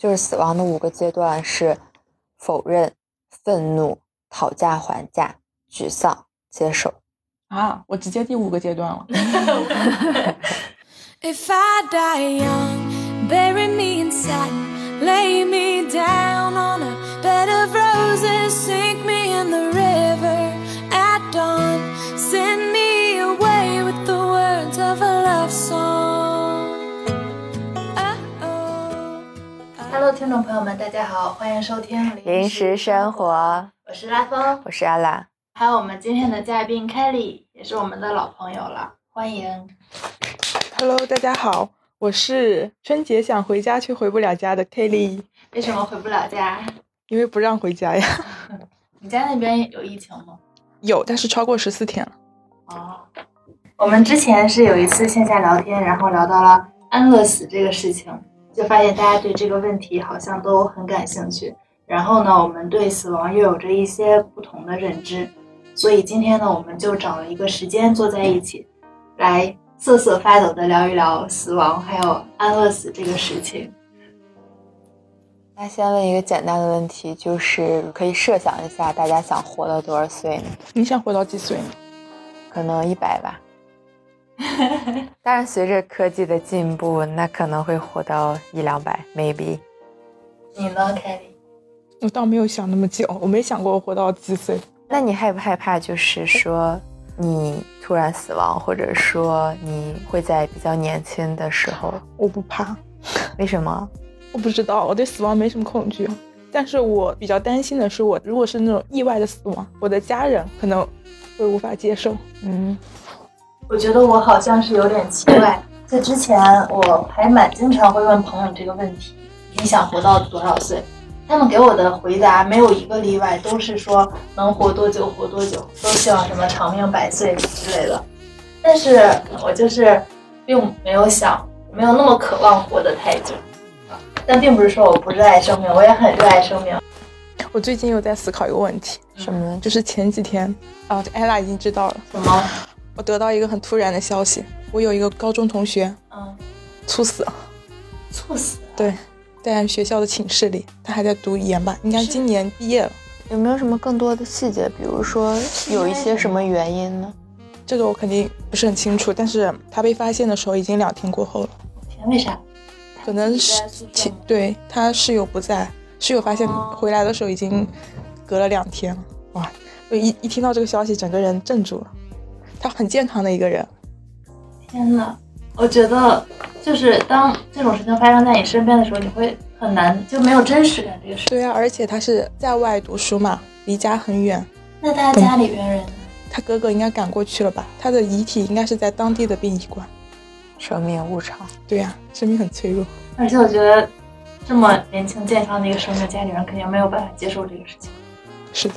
就是死亡的五个阶段是否认、愤怒、讨价还价、沮丧、接受。啊，我直接第五个阶段了。If I die young, bury me in satin, lay me down on a bed of roses, sink me in the river at dawn, send me away with the words of a love song. Hello，听众朋友们，大家好，欢迎收听零食生活，我是拉风，我是阿拉。还有我们今天的嘉宾 Kelly，也是我们的老朋友了，欢迎。Hello，大家好，我是春节想回家却回不了家的 Kelly，为什么回不了家？因为不让回家呀。你家那边有疫情吗？有，但是超过十四天了。哦，我们之前是有一次线下聊天，然后聊到了安乐死这个事情，就发现大家对这个问题好像都很感兴趣。然后呢，我们对死亡又有着一些不同的认知，所以今天呢，我们就找了一个时间坐在一起，来瑟瑟发抖的聊一聊死亡还有安乐死这个事情。那先问一个简单的问题，就是可以设想一下，大家想活到多少岁呢？你想活到几岁呢？可能一百吧。当然，随着科技的进步，那可能会活到一两百，maybe。你呢，Kelly？我倒没有想那么久，我没想过我活到几岁。那你害不害怕？就是说，你突然死亡，或者说你会在比较年轻的时候，我不怕，为什么？我不知道，我对死亡没什么恐惧。但是我比较担心的是我，如果是那种意外的死亡，我的家人可能会无法接受。嗯，我觉得我好像是有点奇怪，在之前我还蛮经常会问朋友这个问题：你想活到多少岁？他们给我的回答没有一个例外，都是说能活多久活多久，都希望什么长命百岁之类的。但是我就是并没有想，没有那么渴望活得太久。但并不是说我不热爱生命，我也很热爱生命。我最近又在思考一个问题，什么呢？就是前几天啊，艾拉已经知道了，什么？我得到一个很突然的消息，我有一个高中同学嗯，猝死了。猝死。对，在学校的寝室里，他还在读研吧，应该今年毕业了。有没有什么更多的细节？比如说有一些什么原因呢？这个我肯定不是很清楚，但是他被发现的时候已经两天过后了，天，为啥？可能是自己在宿舍其吗对他室友不在，室友发现哦回来的时候已经隔了两天了。哇，我一一听到这个消息，整个人镇住了。他很健康的一个人，天呐，我觉得就是当这种事情发生在你身边的时候，你会很难就没有真实感这个事。对啊，而且他是在外读书嘛，离家很远。那他家里边人呢？他哥哥应该赶过去了吧？他的遗体应该是在当地的殡仪馆。生命无常。对呀、生命很脆弱。而且我觉得这么年轻健康的一个生命，家里人肯定没有办法接受这个事情。是的，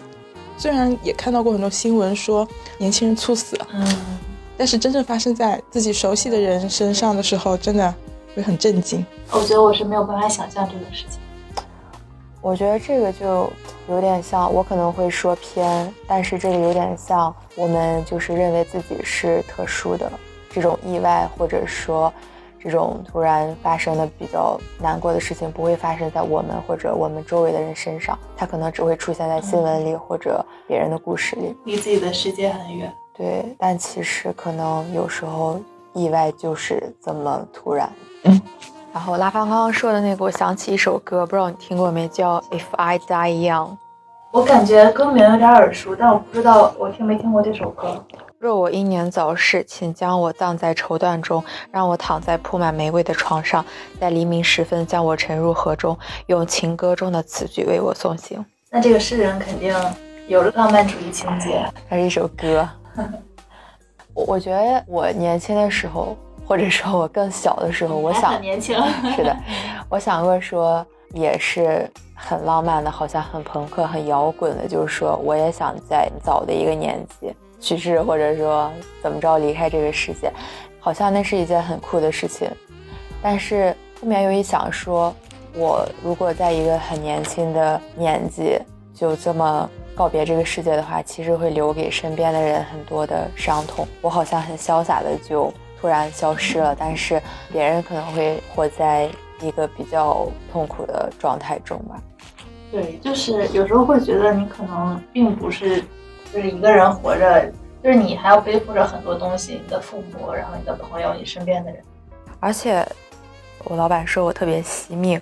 虽然也看到过很多新闻说年轻人猝死，嗯，但是真正发生在自己熟悉的人身上的时候，真的会很震惊。我觉得我是没有办法想象这个事情。我觉得这个就有点像，我可能会说偏，但是这个有点像我们就是认为自己是特殊的这种意外，或者说这种突然发生的比较难过的事情，不会发生在我们或者我们周围的人身上，它可能只会出现在新闻里或者别人的故事里。离自己的世界很远。对，但其实可能有时候意外就是这么突然。嗯。然后拉芳刚刚说的那个，我想起一首歌，不知道你听过没，叫《If I Die Young》。我感觉歌名有点耳熟，但我不知道我听没听过这首歌。若我英年早逝，请将我葬在绸缎中，让我躺在铺满玫瑰的床上，在黎明时分将我沉入河中，用情歌中的词句为我送行。那这个诗人肯定有浪漫主义情节。它是一首歌。我我觉得我年轻的时候，或者说我更小的时候，我想很年轻。是的，我想过说也是很浪漫的，好像很朋克、很摇滚的，就是说我也想在早的一个年纪去世，或者说怎么着离开这个世界，好像那是一件很酷的事情。但是后面又一想说，我如果在一个很年轻的年纪就这么告别这个世界的话，其实会留给身边的人很多的伤痛。我好像很潇洒的就突然消失了，但是别人可能会活在一个比较痛苦的状态中吧。对，就是有时候会觉得你可能并不是就是一个人活着，就是你还要背负着很多东西，你的父母，然后你的朋友，你身边的人。而且我老板说我特别惜命，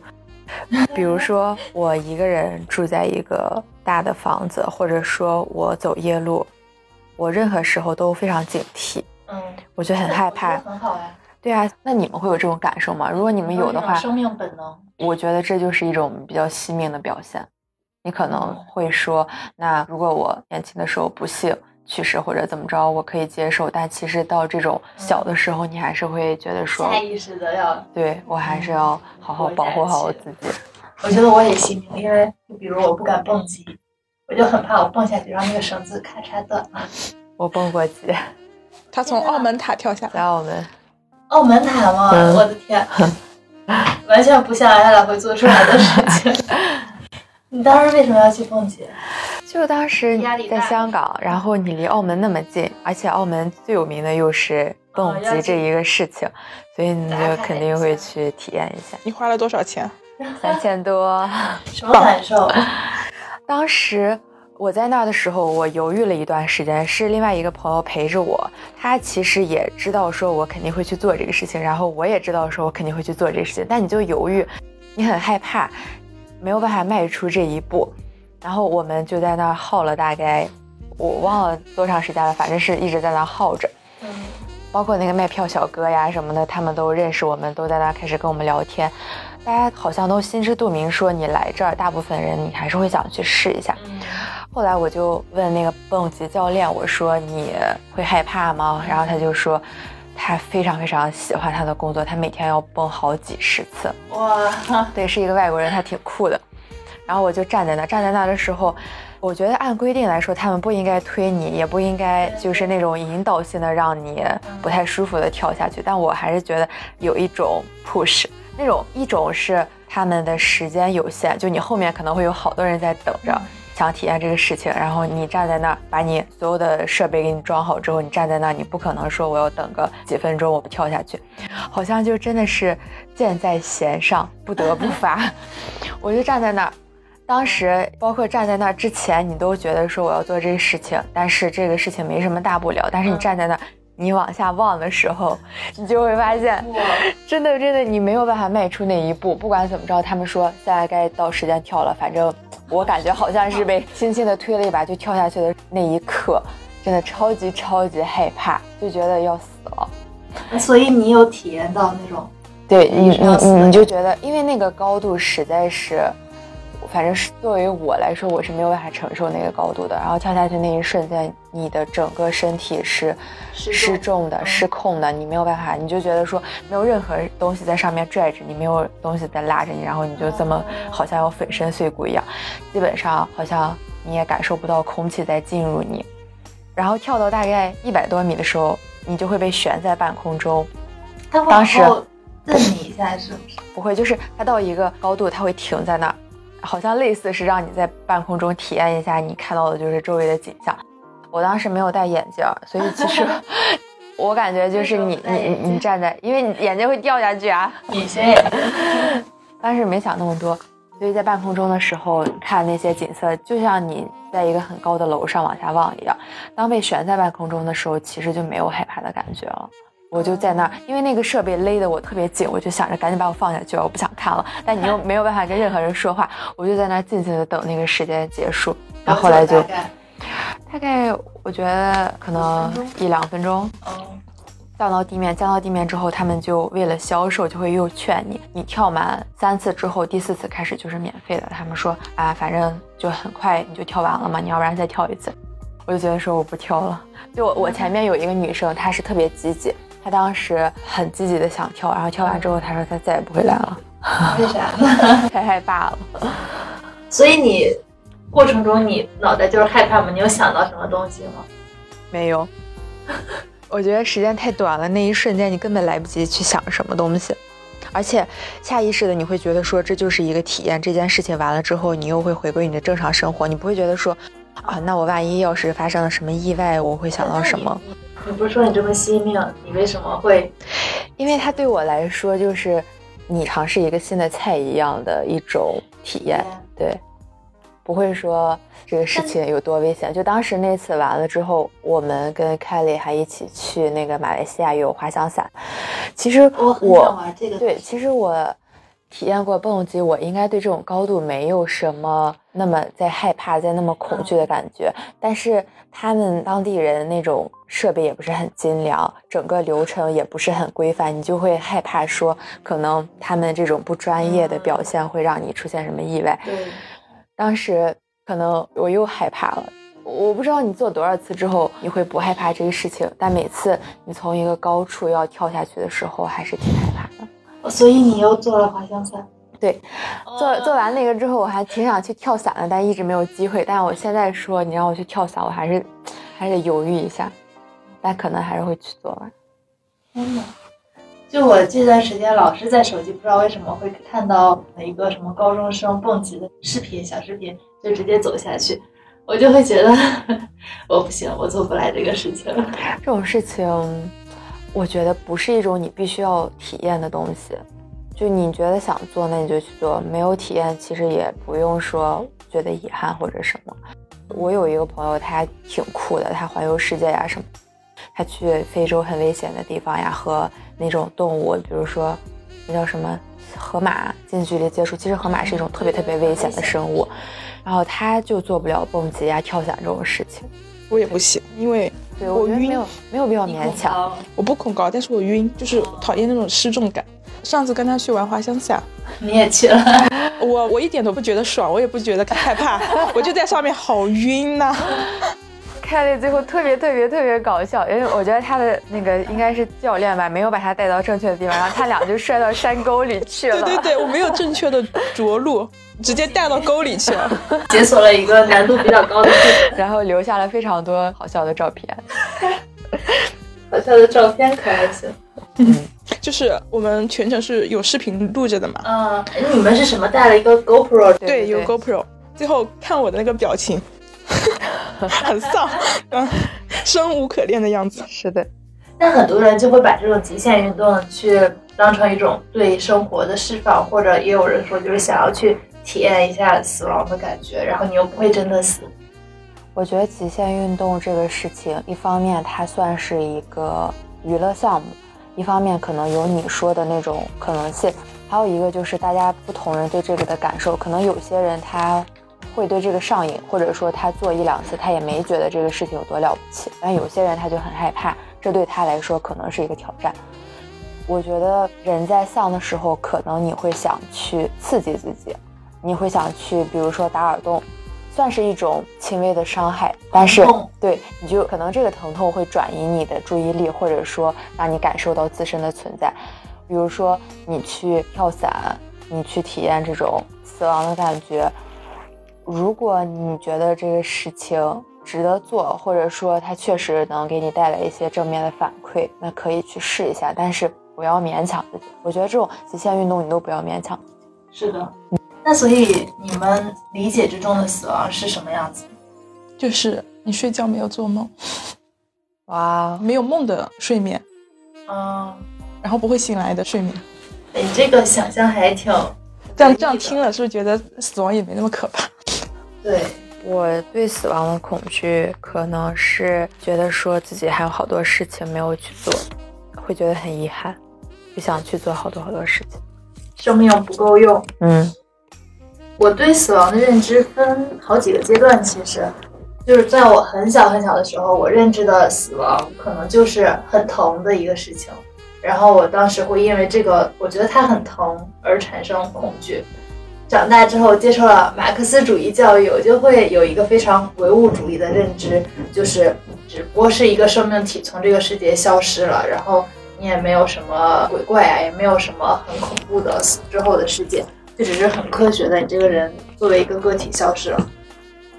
比如说我一个人住在一个大的房子，或者说我走夜路，我任何时候都非常警惕，嗯，我就很害怕。很好呀。对啊，那你们会有这种感受吗？如果你们有的话，生命本能。我觉得这就是一种比较惜命的表现。你可能会说，那如果我年轻的时候不幸去世或者怎么着，我可以接受。但其实到这种小的时候，你还是会觉得说，下意识的要，对我还是要好好保护好我自己。我觉得我也幸运，因为就比如我不敢蹦极，我就很怕我蹦下去，然后那个绳子咔嚓断了。我蹦过极，他从澳门塔跳下来，在澳门，澳门塔吗？嗯我的天，完全不像安雅会做出来的事情。你当时为什么要去蹦极？就当时在压力大香港，然后你离澳门那么近，而且澳门最有名的又是蹦极这一个事情，所以你就肯定会去体验一下。你花了多少钱？三千多。什么感受？当时我在那儿的时候，我犹豫了一段时间，是另外一个朋友陪着我，他其实也知道说我肯定会去做这个事情，然后我也知道说我肯定会去做这个事情，但你就犹豫，你很害怕，没有办法迈出这一步，然后我们就在那儿耗了大概，我忘了多长时间了，反正是一直在那儿耗着。嗯，包括那个卖票小哥呀什么的，他们都认识我们，都在那开始跟我们聊天。大家好像都心知肚明，说你来这儿，大部分人你还是会想去试一下。嗯后来我就问那个蹦极教练，我说你会害怕吗？然后他就说，他非常非常喜欢他的工作，他每天要蹦好几十次。哇，对，是一个外国人，他挺酷的。然后我就站在那，站在那的时候，我觉得按规定来说，他们不应该推你，也不应该就是那种引导性的让你不太舒服的跳下去。但我还是觉得有一种 push，那种一种是他们的时间有限，就你后面可能会有好多人在等着。想体验这个事情，然后你站在那儿，把你所有的设备给你装好之后，你站在那儿，你不可能说我要等个几分钟我不跳下去，好像就真的是箭在弦上，不得不发。我就站在那儿，当时包括站在那儿之前，你都觉得说我要做这个事情，但是这个事情没什么大不了。但是你站在那儿，你往下望的时候，你就会发现，真的真的你没有办法迈出那一步。不管怎么着，他们说现在该到时间跳了，反正我感觉好像是被 轻轻的推了一把就跳下去的那一刻，真的超级超级害怕，就觉得要死了。所以你有体验到那种对你你你就觉得，因为那个高度实在是，反正是作为我来说，我是没有办法承受那个高度的。然后跳下去那一瞬间，你的整个身体是失失重重的、嗯失控的，你没有办法，你就觉得说没有任何东西在上面拽着你，没有东西在拉着你，然后你就这么好像要粉身碎骨一样，基本上好像你也感受不到空气在进入你。然后跳到大概一百多米的时候，你就会被悬在半空中，当时后蹬你一下，是不是？不会，就是它到一个高度，它会停在那儿，好像类似是让你在半空中体验一下你看到的就是周围的景象。我当时没有戴眼镜，所以其实 我感觉就是你你你站在，因为你眼睛会掉下去啊。隐形眼镜。当时没想那么多，所以在半空中的时候看那些景色，就像你在一个很高的楼上往下望一样。当被悬在半空中的时候，其实就没有害怕的感觉了。我就在那儿，因为那个设备勒得我特别紧，我就想着赶紧把我放下去了，我不想看了。但你又 没有办法跟任何人说话，我就在那儿静静的等那个时间结束。然后后来就大概我觉得可能一两分钟，哦，降到地面，降到地面之后，他们就为了销售，就会又劝你，你跳满三次之后，第四次开始就是免费的。他们说啊，反正就很快你就跳完了嘛，你要不然再跳一次。我就觉得说我不跳了。就我我前面有一个女生，她是特别积极，她当时很积极的想跳，然后跳完之后，他说他再也不会来了，为啥？太害怕了。所以你过程中你脑袋就是害怕吗？你有想到什么东西吗？没有，我觉得时间太短了，那一瞬间你根本来不及去想什么东西，而且下意识的你会觉得说这就是一个体验，这件事情完了之后，你又会回归你的正常生活，你不会觉得说啊，那我万一要是发生了什么意外，我会想到什么？你？不是说你这么惜命，你为什么会？因为它对我来说就是你尝试一个新的菜一样的一种体验，对，不会说这个事情有多危险。就当时那次完了之后，我们跟 Kelly 还一起去那个马来西亚有滑翔伞。其实我很我想玩这个。对，其实我体验过蹦极，我应该对这种高度没有什么那么在害怕、在那么恐惧的感觉。但是他们当地人那种设备也不是很精良，整个流程也不是很规范，你就会害怕说，可能他们这种不专业的表现会让你出现什么意外。对，当时可能我又害怕了。我不知道你做多少次之后你会不害怕这个事情，但每次你从一个高处要跳下去的时候，还是挺害怕的。所以你又做了滑翔伞。对，做做完那个之后，我还挺想去跳伞的，但一直没有机会。但是我现在说你让我去跳伞，我还是还是得犹豫一下，但可能还是会去做吧。天呐，就我这段时间老是在手机，不知道为什么会看到一个什么高中生蹦极的视频，小视频，就直接走下去，我就会觉得 我不行，我做不来这个事情。这种事情，我觉得不是一种你必须要体验的东西。就你觉得想做，那你就去做；没有体验，其实也不用说觉得遗憾或者什么。我有一个朋友，他还挺酷的，他环游世界呀什么，他去非洲很危险的地方呀，和那种动物，比如说那叫什么河马近距离接触。其实河马是一种特别特别危险的生物，然后他就做不了蹦极呀、跳伞这种事情。我也不行，因为对，我晕我觉得没有没有必要勉强。我不恐高，但是我晕，就是讨厌那种失重感。上次跟他去玩滑翔伞，你也去了，我我一点都不觉得爽，我也不觉得害怕，我就在上面好晕呐、凯莉最后特别特别特别搞笑，因为我觉得他的那个应该是教练吧，没有把他带到正确的地方，然后他俩就摔到山沟里去了。对对对，我没有正确的着陆，直接带到沟里去了。解锁了一个难度比较高的。然后留下了非常多好笑的照片。好笑的照片可还行。就是我们全程是有视频录着的嘛，嗯，哎你们是什么带了一个 GoPro？对对，有 GoPro。最后看我的那个表情，很丧，嗯，生无可恋的样子。是的，但很多人就会把这种极限运动去当成一种对生活的释放，或者也有人说就是想要去体验一下死亡的感觉，然后你又不会真的死。我觉得极限运动这个事情，一方面它算是一个娱乐项目，一方面可能有你说的那种可能性，还有一个就是大家不同人对这个的感受，可能有些人他会对这个上瘾，或者说他做一两次他也没觉得这个事情有多了不起，但有些人他就很害怕，这对他来说可能是一个挑战。我觉得人在丧的时候，可能你会想去刺激自己，你会想去，比如说打耳洞，算是一种轻微的伤害，但是对你就可能这个疼痛会转移你的注意力，或者说让你感受到自身的存在。比如说你去跳伞，你去体验这种死亡的感觉，如果你觉得这个事情值得做，或者说它确实能给你带来一些正面的反馈，那可以去试一下，但是不要勉强自己。我觉得这种极限运动你都不要勉强。是的。那所以你们理解之中的死亡是什么样子？就是你睡觉没有做梦，哇，没有梦的睡眠，嗯，然后不会醒来的睡眠。你这个想象还挺这样这样听了，是不是觉得死亡也没那么可怕？对。我对死亡的恐惧，可能是觉得说自己还有好多事情没有去做，会觉得很遗憾，不想去做好多好多事情。生命不够用。嗯我对死亡的认知分好几个阶段，其实就是在我很小很小的时候，我认知的死亡可能就是很疼的一个事情，然后我当时会因为这个，我觉得它很疼而产生恐惧。长大之后接受了马克思主义教育，我就会有一个非常唯物主义的认知，就是只不过是一个生命体从这个世界消失了，然后你也没有什么鬼怪啊，也没有什么很恐怖的死之后的世界。就只是很科学的，你这个人作为一个个体消失了。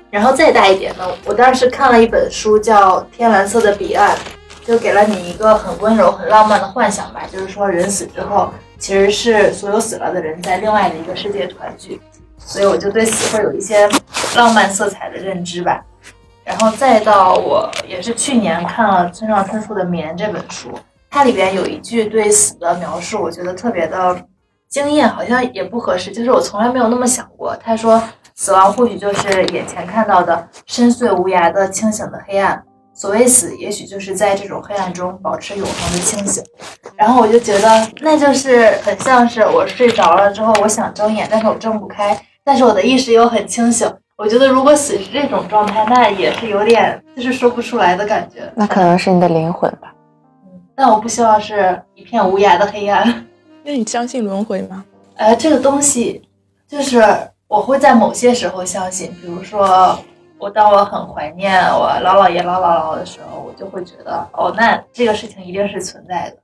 然后再大一点呢，我当时看了一本书叫《天蓝色的彼岸》，就给了你一个很温柔、很浪漫的幻想吧，就是说人死之后，其实是所有死了的人在另外的一个世界团聚，所以我就对死会有一些浪漫色彩的认知吧。然后再到我也是去年看了村上春树的《眠》这本书，它里边有一句对死的描述，我觉得特别的经验好像也不合适，就是我从来没有那么想过。他说，死亡或许就是眼前看到的深邃无涯的清醒的黑暗。所谓死，也许就是在这种黑暗中保持永恒的清醒。然后我就觉得，那就是很像是我睡着了之后，我想睁眼，但是我睁不开，但是我的意识又很清醒。我觉得如果死是这种状态，那也是有点就是说不出来的感觉。那可能是你的灵魂吧。嗯但我不希望是一片无涯的黑暗。那你相信轮回吗？呃，这个东西就是我会在某些时候相信，比如说我当我很怀念我老姥爷、老姥姥的时候，我就会觉得哦，那这个事情一定是存在的。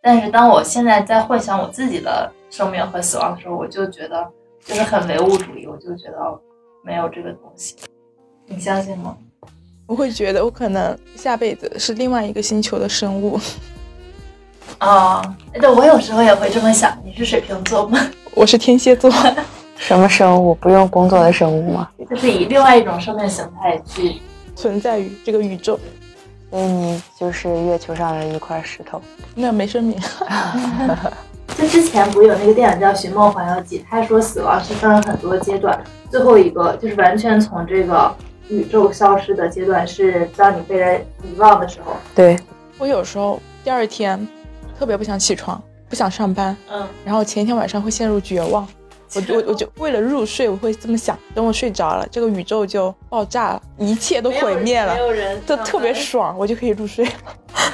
但是当我现在在幻想我自己的生命和死亡的时候，我就觉得就是很唯物主义，我就觉得没有这个东西。你相信吗？我会觉得我可能下辈子是另外一个星球的生物。啊，对，我有时候也会这么想。你是水瓶座吗？我是天蝎座。什么生物？不用工作的生物吗？就是以另外一种生命形态去存在于这个宇宙。所以你就是月球上的一块石头。那没生命。就之前不是有那个电影叫《寻梦环游记》，他说死亡是分了很多阶段，最后一个就是完全从这个宇宙消失的阶段，是当你被人遗忘的时候。对，我有时候第二天特别不想起床，不想上班，嗯，然后前一天晚上会陷入绝望。我就我我就为了入睡，我会这么想：等我睡着了，这个宇宙就爆炸了，一切都毁灭了没，有人就特别爽，我就可以入睡。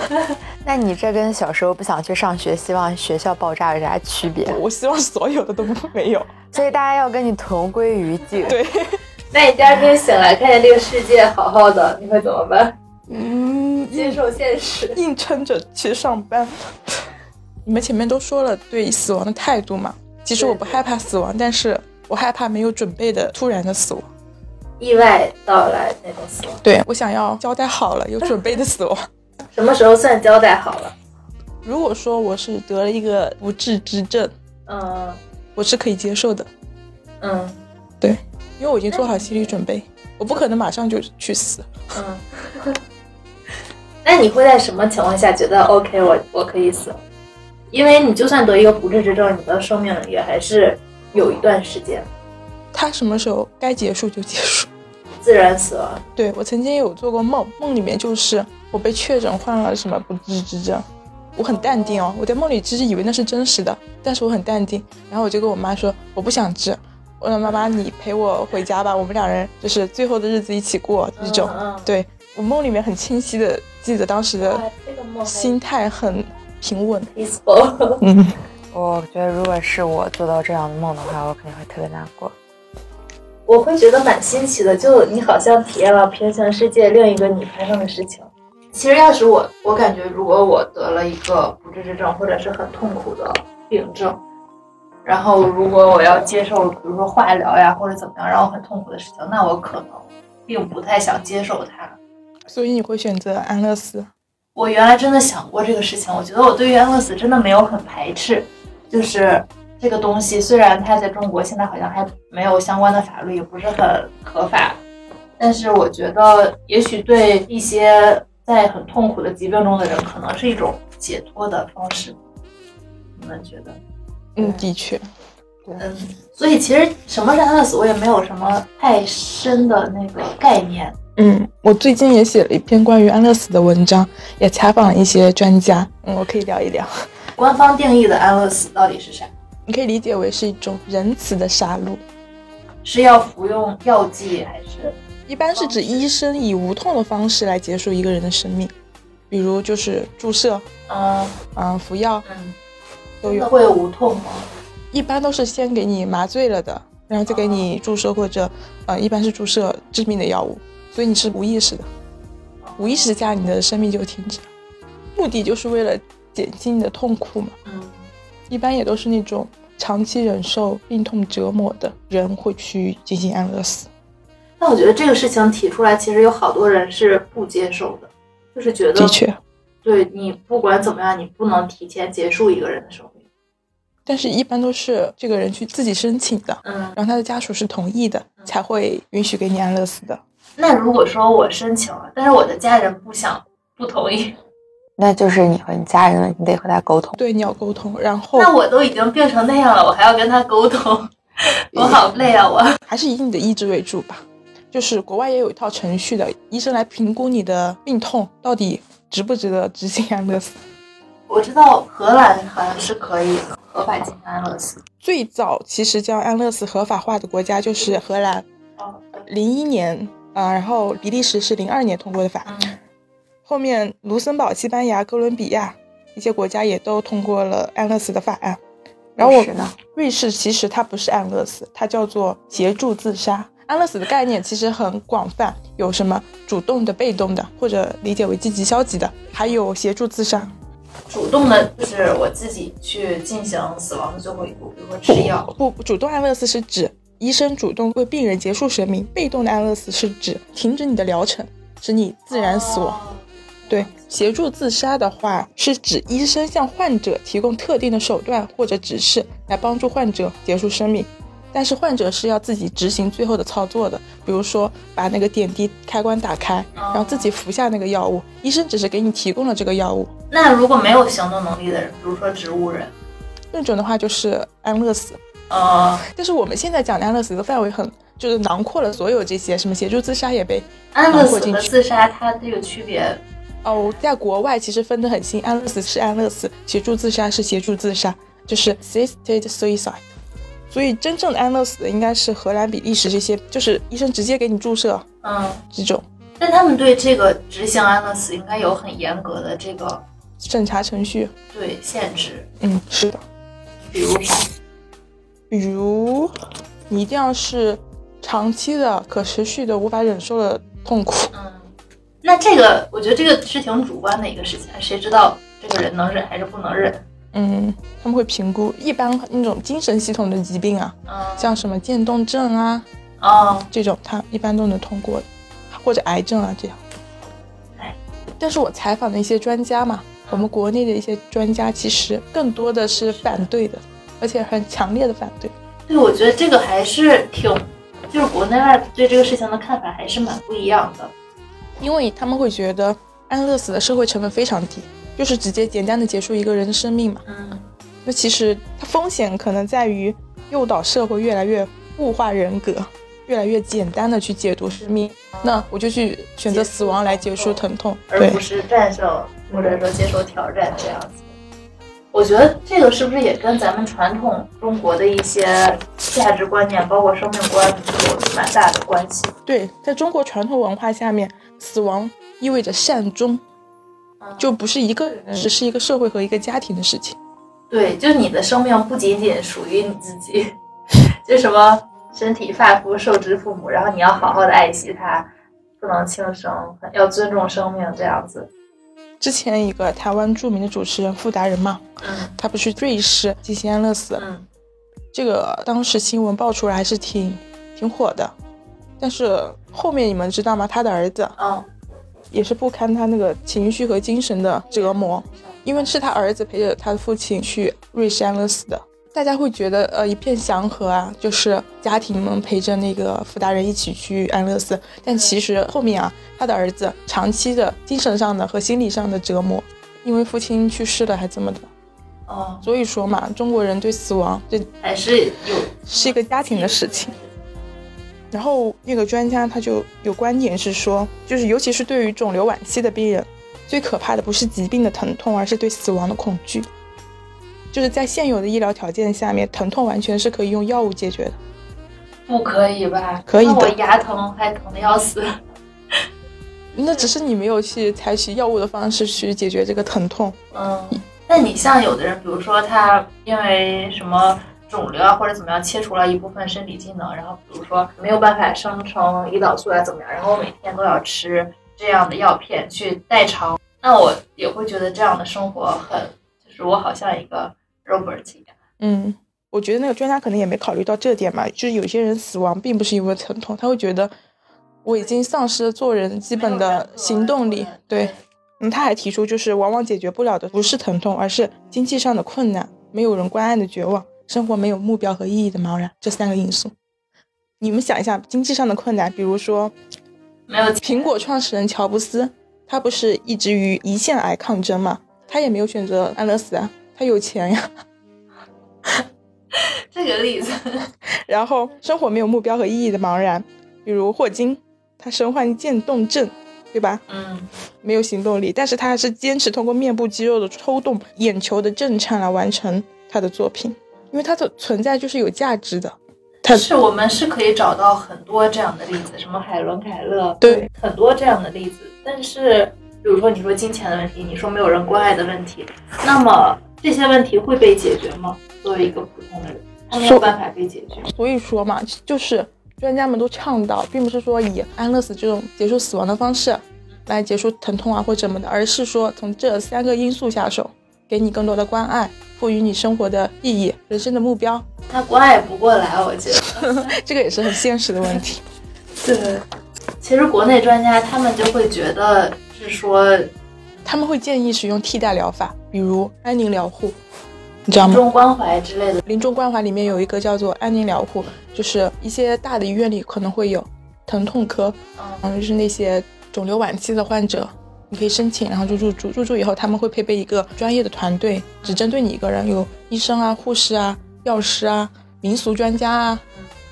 那你这跟小时候不想去上学，希望学校爆炸有啥区别？我希望所有的都没有。所以大家要跟你同归于尽。对，那你第二天醒来，看见这个世界好好的，你会怎么办？嗯，接受现实。硬撑着去上班。你们前面都说了对死亡的态度嘛？其实我不害怕死亡，但是我害怕没有准备的突然的死亡。意外到来那种死亡，对我想要交代好了，有准备的死亡。什么时候算交代好了？如果说我是得了一个不治之症，嗯我是可以接受的，嗯对，因为我已经做好心理准备，我不可能马上就去死。嗯。那你会在什么情况下觉得 OK？我我可以死？因为你就算得一个不治之症，你的生命也还是有一段时间他什么时候该结束就结束。自然死亡。对我曾经有做过梦，梦里面就是我被确诊患了什么不治之症，我很淡定哦，我在梦里其实以为那是真实的，但是我很淡定，然后我就跟我妈说我不想治，我说妈妈你陪我回家吧，我们两人就是最后的日子一起过这种。嗯嗯对我梦里面很清晰的记得当时的心态很平稳。嗯，我觉得如果是我做到这样的梦的话，我肯定会特别难过。我会觉得蛮新奇的，就你好像体验了平行世界另一个你发生的事情。其实要是我，我感觉如果我得了一个不治之症，或者是很痛苦的病症，然后如果我要接受，比如说化疗呀或者怎么样，让我很痛苦的事情，那我可能并不太想接受它。所以你会选择安乐死？我原来真的想过这个事情，我觉得我对于安乐死真的没有很排斥，就是这个东西虽然它在中国现在好像还没有相关的法律，也不是很合法，但是我觉得也许对一些在很痛苦的疾病中的人，可能是一种解脱的方式。你们觉得？嗯，的确，嗯，所以其实什么是安乐死，我也没有什么太深的那个概念。嗯，我最近也写了一篇关于安乐死的文章，也采访了一些专家，嗯，我可以聊一聊。官方定义的安乐死到底是啥？你可以理解为是一种仁慈的杀戮，是要服用药剂还是？一般是指医生以无痛的方式来结束一个人的生命，比如就是注射，嗯嗯，服药嗯，都有。会无痛吗？一般都是先给你麻醉了的，然后再给你注射或者，呃，一般是注射致命的药物，所以你是无意识的，无意识下你的生命就停止了，目的就是为了减轻你的痛苦嘛。嗯，一般也都是那种长期忍受病痛折磨的人会去进行安乐死。但我觉得这个事情提出来，其实有好多人是不接受的，就是觉得的确，对你不管怎么样，你不能提前结束一个人的生命。但是一般都是这个人去自己申请的，嗯，然后他的家属是同意的，才会允许给你安乐死的。那如果说我申请了，但是我的家人不想不同意，那就是你和你家人了，你得和他沟通。对，你要沟通。然后那我都已经病成那样了，我还要跟他沟通，我好累啊！我还是以你的意志为主吧。就是国外也有一套程序的，医生来评估你的病痛到底值不值得执行安乐死。我知道荷兰好像是可以合法进行安乐死。最早其实将安乐死合法化的国家就是荷兰，哦，零一年啊、然后比利时是零二年通过的法，嗯后面卢森堡、西班牙、哥伦比亚一些国家也都通过了安乐死的法案。然后我瑞士呢？瑞士其实它不是安乐死，它叫做协助自杀。安乐死的概念其实很广泛，有什么主动的、被动的，或者理解为积极、消极的，还有协助自杀。主动的就是我自己去进行死亡的最后一步，比如说吃药。不，主动安乐死是指医生主动为病人结束生命；被动的安乐死是指停止你的疗程，使你自然死亡。哦。对，协助自杀的话，是指医生向患者提供特定的手段或者指示来帮助患者结束生命，但是患者是要自己执行最后的操作的，比如说把那个点滴开关打开，然后自己服下那个药物，医生只是给你提供了这个药物。那如果没有行动能力的人，比如说植物人，那种的话就是安乐死，呃，但是我们现在讲的安乐死的范围很，就是囊括了所有这些，什么协助自杀也被安乐死和自杀它这个区别，哦，在国外其实分得很清，安乐死是安乐死，协助自杀是协助自杀，就是 assisted suicide。所以真正的安乐死的应该是荷兰、比利时这些，就是医生直接给你注射嗯，这种但他们对这个执行安乐死应该有很严格的这个审查程序。对限制，嗯，是的。比如啥？比如你一定要是长期的、可持续的、无法忍受的痛苦。嗯，那这个我觉得这个是挺主观的一个事情，谁知道这个人能忍还是不能忍？嗯，他们会评估一般那种精神系统的疾病啊，嗯，像什么渐冻症啊哦，这种，他一般都能通过的，或者癌症啊这样。哎，但是我采访的一些专家嘛，我们国内的一些专家其实更多的是反对的，而且很强烈的反对。对，我觉得这个还是挺，就是国内外对这个事情的看法还是蛮不一样的。因为他们会觉得安乐死的社会成本非常低，就是直接简单的结束一个人的生命嘛。嗯，那其实它风险可能在于诱导社会越来越物化人格，越来越简单的去解读生命。那我就去选择死亡来结束疼痛，而不是战胜或者说接受挑战这样子。我觉得这个是不是也跟咱们传统中国的一些价值观念，包括生命观有蛮大的关系？对，在中国传统文化下面，死亡意味着善终，就不是一个人只，是一个社会和一个家庭的事情。对，就是你的生命不仅仅属于你自己，就什么身体发肤受之父母，然后你要好好的爱惜它，不能轻生，要尊重生命这样子。之前一个台湾著名的主持人傅达人嘛，嗯。他不是瑞士进行安乐死，嗯。这个当时新闻爆出来还是挺挺火的，但是后面你们知道吗？他的儿子嗯也是不堪他那个情绪和精神的折磨，因为是他儿子陪着他的父亲去瑞士安乐死的。大家会觉得呃一片祥和啊，就是家庭们陪着那个福达人一起去安乐死，但其实后面啊，他的儿子长期的精神上的和心理上的折磨，因为父亲去世了还这么的，哦，所以说嘛，中国人对死亡这还是有是一个家庭的事情。然后那个专家他就有观点是说，就是尤其是对于肿瘤晚期的病人，最可怕的不是疾病的疼痛，而是对死亡的恐惧。就是在现有的医疗条件下面，疼痛完全是可以用药物解决的。不可以吧？可以的那我牙疼还疼的要死。那只是你没有去采取药物的方式去解决这个疼痛。嗯，那你像有的人，比如说他因为什么肿瘤啊或者怎么样切除了一部分身体机能，然后比如说没有办法生成胰岛素啊怎么样，然后每天都要吃这样的药片去代偿，那我也会觉得这样的生活很，就是我好像一个 robot 一样。嗯，我觉得那个专家可能也没考虑到这点嘛，就是有些人死亡并不是因为疼痛，他会觉得我已经丧失了做人基本的行动力。对，嗯，他还提出，就是往往解决不了的不是疼痛，而是经济上的困难、没有人关爱的绝望、生活没有目标和意义的茫然这三个因素。你们想一下，经济上的困难，比如说没有苹果创始人乔布斯，他不是一直与胰腺癌抗争嘛？他也没有选择安乐死啊，他有钱呀。这个例子，然后生活没有目标和意义的茫然，比如霍金，他身患渐冻症，对吧？嗯，没有行动力，但是他还是坚持通过面部肌肉的抽动、眼球的震颤来完成他的作品，因为他的存在就是有价值的。他是我们是可以找到很多这样的例子，什么海伦凯勒，对，很多这样的例子。但是，比如说你说金钱的问题，你说没有人关爱的问题，那么这些问题会被解决吗？作为一个普通的人，他没有办法被解决。所以说嘛，就是专家们都倡导，并不是说以安乐死这种结束死亡的方式来结束疼痛啊或什么的，而是说从这三个因素下手，给你更多的关爱，赋予你生活的意义、人生的目标。他关爱不过来，我觉得 这个也是很现实的问题。对，其实国内专家他们就会觉得是说他们会建议使用替代疗法，比如安宁疗护，你知道吗？临终关怀之类的。临终关怀里面有一个叫做安宁疗护，就是一些大的医院里可能会有疼痛科，嗯，就是那些肿瘤晚期的患者，你可以申请，然后就入住。入住以后，他们会配备一个专业的团队，只针对你一个人，有医生啊、护士啊、药师啊、民俗专家啊，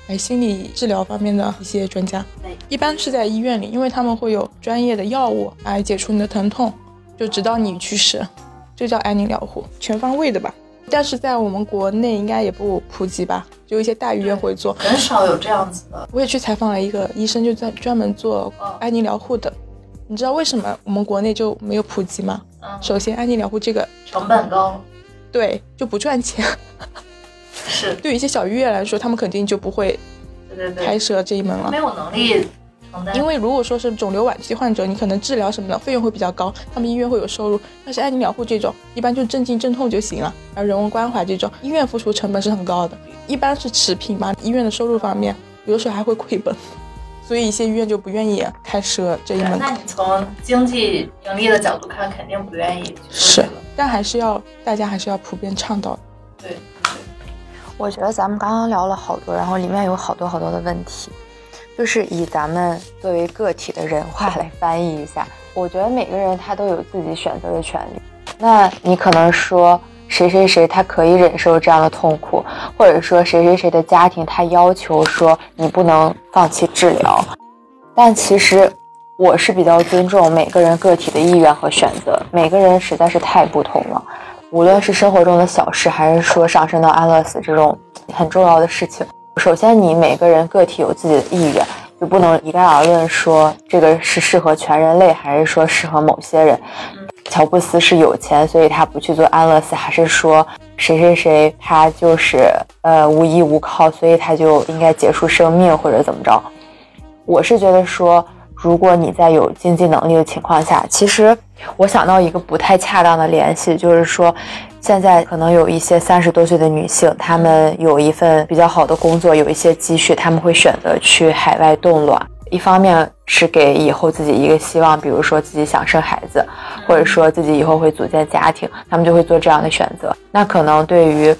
还有心理治疗方面的一些专家。一般是在医院里，因为他们会有专业的药物来解除你的疼痛，就直到你去世，这叫安宁疗护，全方位的吧。但是在我们国内应该也不普及吧，就一些大医院会做。很少有这样子的。我也去采访了一个医生，就在专门做安宁疗护的。你知道为什么我们国内就没有普及吗？嗯，首先，安宁疗护这个成本高，对就不赚钱。是对于一些小医院来说，他们肯定就不会开设这一门了没。有能力承担。因为如果说是肿瘤晚期患者，你可能治疗什么的费用会比较高，他们医院会有收入。但是安宁疗护这种，一般就镇静镇痛就行了。然后人文关怀这种，医院付出成本是很高的，一般是持平嘛。医院的收入方面，有的时候还会亏本，所以一些医院就不愿意开设这一门。那你从经济盈利的角度看，肯定不愿意是。，但还是要大家还是要普遍倡导。对，我觉得咱们刚刚聊了好多，然后里面有好多好多的问题，就是以咱们作为个体的人话来翻译一下。我觉得每个人他都有自己选择的权利。那你可能说谁谁谁他可以忍受这样的痛苦，或者说谁谁谁的家庭他要求说你不能放弃治疗，但其实我是比较尊重每个人个体的意愿和选择，每个人实在是太不同了。无论是生活中的小事，还是说上升到安乐死这种很重要的事情，首先你每个人个体有自己的意愿，就不能一概而论说这个是适合全人类，还是说适合某些人。乔布斯是有钱，所以他不去做安乐死，还是说谁谁谁他就是呃无依无靠，所以他就应该结束生命或者怎么着？我是觉得说，如果你在有经济能力的情况下，其实我想到一个不太恰当的联系，就是说，现在可能有一些三十多岁的女性，她们有一份比较好的工作，有一些积蓄，她们会选择去海外冻卵。一方面是给以后自己一个希望，比如说自己想生孩子，或者说自己以后会组建家庭，他们就会做这样的选择。那可能对于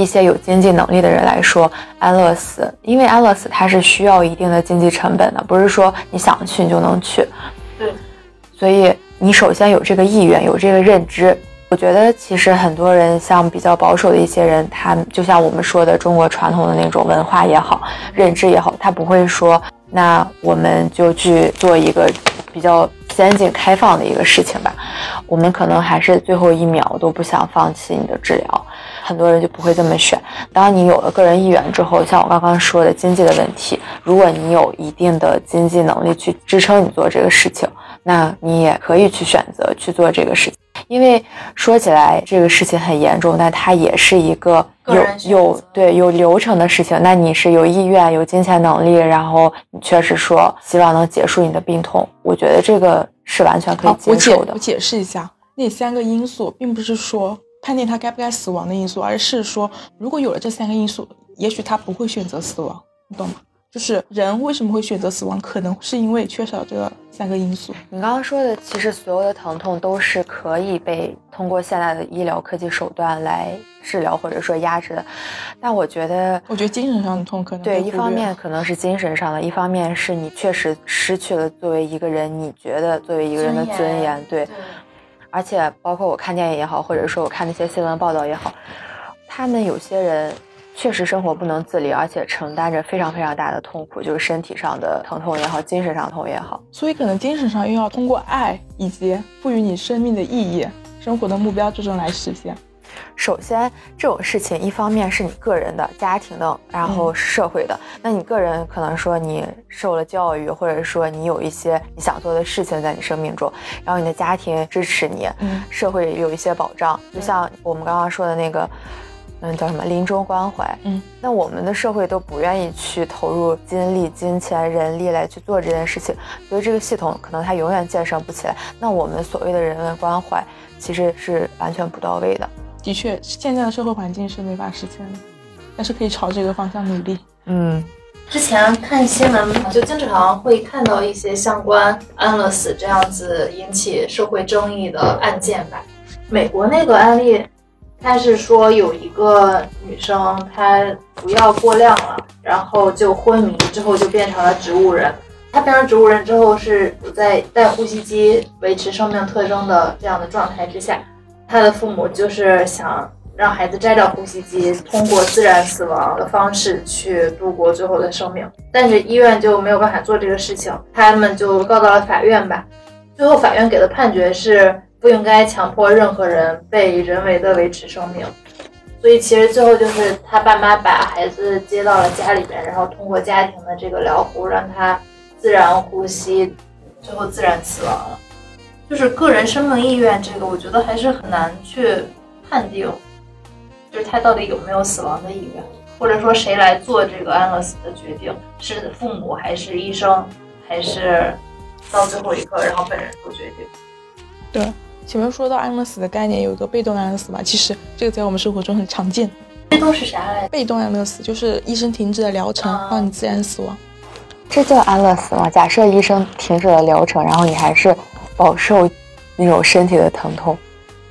一些有经济能力的人来说，安乐死，因为安乐死它是需要一定的经济成本的，不是说你想去你就能去。对，所以你首先有这个意愿，有这个认知。我觉得其实很多人，像比较保守的一些人，他就像我们说的中国传统的那种文化也好，认知也好，他不会说，那我们就去做一个比较先进开放的一个事情吧。我们可能还是最后一秒都不想放弃你的治疗，很多人就不会这么选。当你有了个人意愿之后，像我刚刚说的经济的问题，如果你有一定的经济能力去支撑你做这个事情，那你也可以去选择去做这个事情。因为说起来这个事情很严重，但它也是一个有有对有流程的事情。那你是有意愿、有金钱能力，然后你确实说希望能结束你的病痛，我觉得这个是完全可以接受的我。解释一下，那三个因素并不是说判定他该不该死亡的因素，而是说如果有了这三个因素，也许他不会选择死亡，你懂吗？就是人为什么会选择死亡，可能是因为缺少这三个因素。你刚刚说的，其实所有的疼痛都是可以被通过现在的医疗科技手段来治疗或者说压制的，但我觉得，我觉得精神上的痛可能对，一方面可能是精神上的，一方面是你确实失去了作为一个人，你觉得作为一个人的尊严，对，而且包括我看电影也好，或者说我看那些新闻报道也好，他们有些人确实生活不能自理，而且承担着非常非常大的痛苦，就是身体上的疼痛也好，精神上的痛也好。所以可能精神上又要通过爱以及赋予你生命的意义、生活的目标这种来实现。首先，这种事情一方面是你个人的、家庭的，然后社会的。那你个人可能说你受了教育，或者说你有一些你想做的事情在你生命中，然后你的家庭支持你，嗯社会也有一些保障。就像我们刚刚说的那个，嗯，叫什么临终关怀。嗯，那我们的社会都不愿意去投入精力、金钱、人力来去做这件事情，所以这个系统可能它永远建设不起来。那我们所谓的人文关怀，其实是完全不到位的。的确，现在的社会环境是没法实现的，但是可以朝这个方向努力。嗯，之前看新闻就经常会看到一些相关安乐死这样子引起社会争议的案件吧。美国那个案例，他是说有一个女生她服药过量了，然后就昏迷，之后就变成了植物人。她变成植物人之后是在带呼吸机维持生命特征的这样的状态之下，她的父母就是想让孩子摘掉呼吸机，通过自然死亡的方式去度过最后的生命。但是医院就没有办法做这个事情，他们就告到了法院吧。最后法院给的判决是不应该强迫任何人被人为的维持生命。所以其实最后就是他爸妈把孩子接到了家里边，然后通过家庭的这个疗护，让他自然呼吸，最后自然死亡了。就是个人生命意愿这个，我觉得还是很难去判定，就是他到底有没有死亡的意愿，或者说谁来做这个安乐死的决定，是父母还是医生，还是到最后一刻然后本人做决定？对，前面说到安乐死的概念有一个被动安乐死嘛，其实这个在我们生活中很常见。被动是啥来着？被动安乐死就是医生停止了疗程，啊让你自然死亡。这叫安乐死吗？假设医生停止了疗程，然后你还是饱受那种身体的疼痛，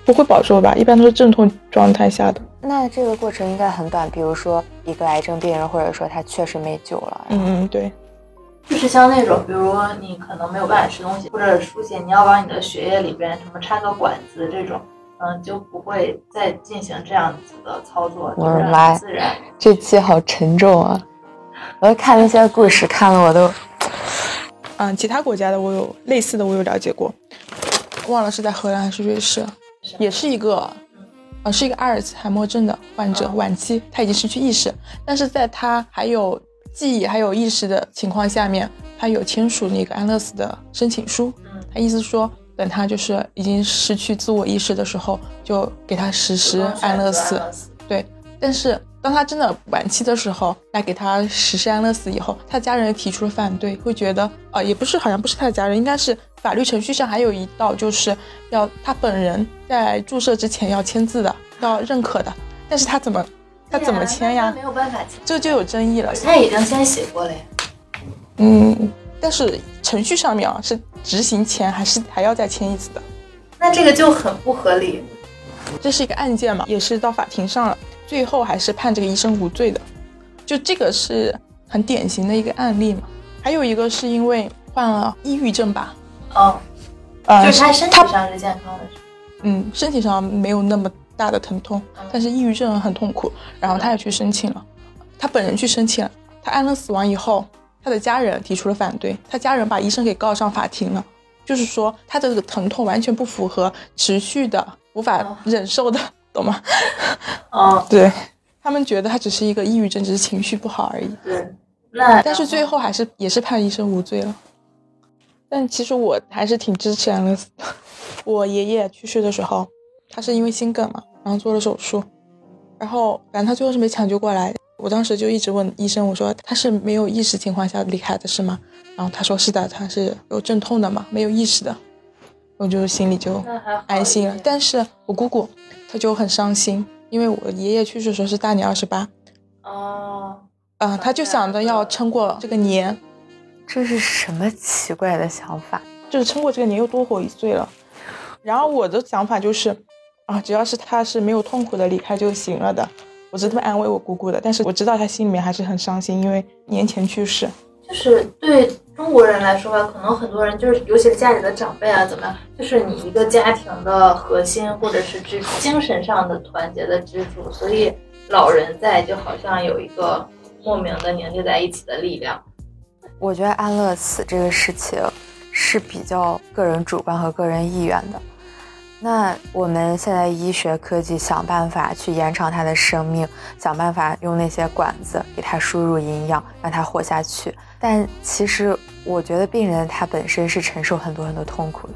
不会饱受吧？一般都是阵痛状态下的。那这个过程应该很短。比如说一个癌症病人，或者说他确实没救了，嗯嗯，对，就是像那种，比如你可能没有办法吃东西，或者出血你要往你的血液里边什么插个管子这种，嗯，就不会再进行这样子的操作，就让我的妈自然。这期好沉重啊！我看那些故事，看了我都嗯，其他国家的我有类似的，我有了解过，忘了是在荷兰还是瑞士，也是一个，呃，是一个阿尔茨海默症的患者，嗯晚期，他已经失去意识，但是在他还有记忆还有意识的情况下面，他有签署那个安乐死的申请书，嗯，他意思说，等他就是已经失去自我意识的时候，就给他实施安乐死。对，但是当他真的晚期的时候，来给他实施安乐死以后，他家人提出了反对，会觉得，呃，也不是，好像不是他的家人，应该是法律程序上还有一道，就是要他本人在注射之前要签字的，要认可的。但是他怎么，他怎么签呀？没有办法签，这就有争议了。他已经先写过了呀。嗯，但是程序上面啊，是执行前还是还要再签一次的。那这个就很不合理。这是一个案件嘛，也是到法庭上了，最后还是判这个医生无罪的。就这个是很典型的一个案例嘛。还有一个是因为患了抑郁症吧，哦，呃，就是他身体上是健康的，嗯身体上没有那么大的疼痛嗯，但是抑郁症很痛苦，然后他也去申请了，他本人去申请了，他安乐死亡以后，他的家人提出了反对，他家人把医生给告上法庭了，就是说他的这个疼痛完全不符合持续的无法哦忍受的，懂吗？哦，对他们觉得他只是一个抑郁症，只是情绪不好而已。对。那但是最后还是也是判医生无罪了。但其实我还是挺支持安乐死的。我爷爷去世的时候，他是因为心梗嘛，然后做了手术，然后反正他最后是没抢救过来。我当时就一直问医生，我说他是没有意识情况下离开的是吗？然后他说是的，他是有阵痛的嘛，没有意识的。我就心里就安心了但是我姑姑她就很伤心，因为我爷爷去世的时候是大年二十八，哦，啊、他就想着要撑过这个年，这是什么奇怪的想法？就是撑过这个年又多活一岁了。然后我的想法就是，啊，只要是他是没有痛苦的离开就行了的。我是这么安慰我姑姑的，但是我知道她心里面还是很伤心，因为年前去世。就是对中国人来说吧，可能很多人就是，尤其是家里的长辈啊，怎么样，就是你一个家庭的核心或者是支精神上的团结的支柱，所以老人在就好像有一个莫名的凝聚在一起的力量。我觉得安乐死这个事情是比较个人主观和个人意愿的。那我们现在医学科技想办法去延长他的生命，想办法用那些管子给他输入营养，让他活下去。但其实我觉得病人他本身是承受很多很多痛苦的。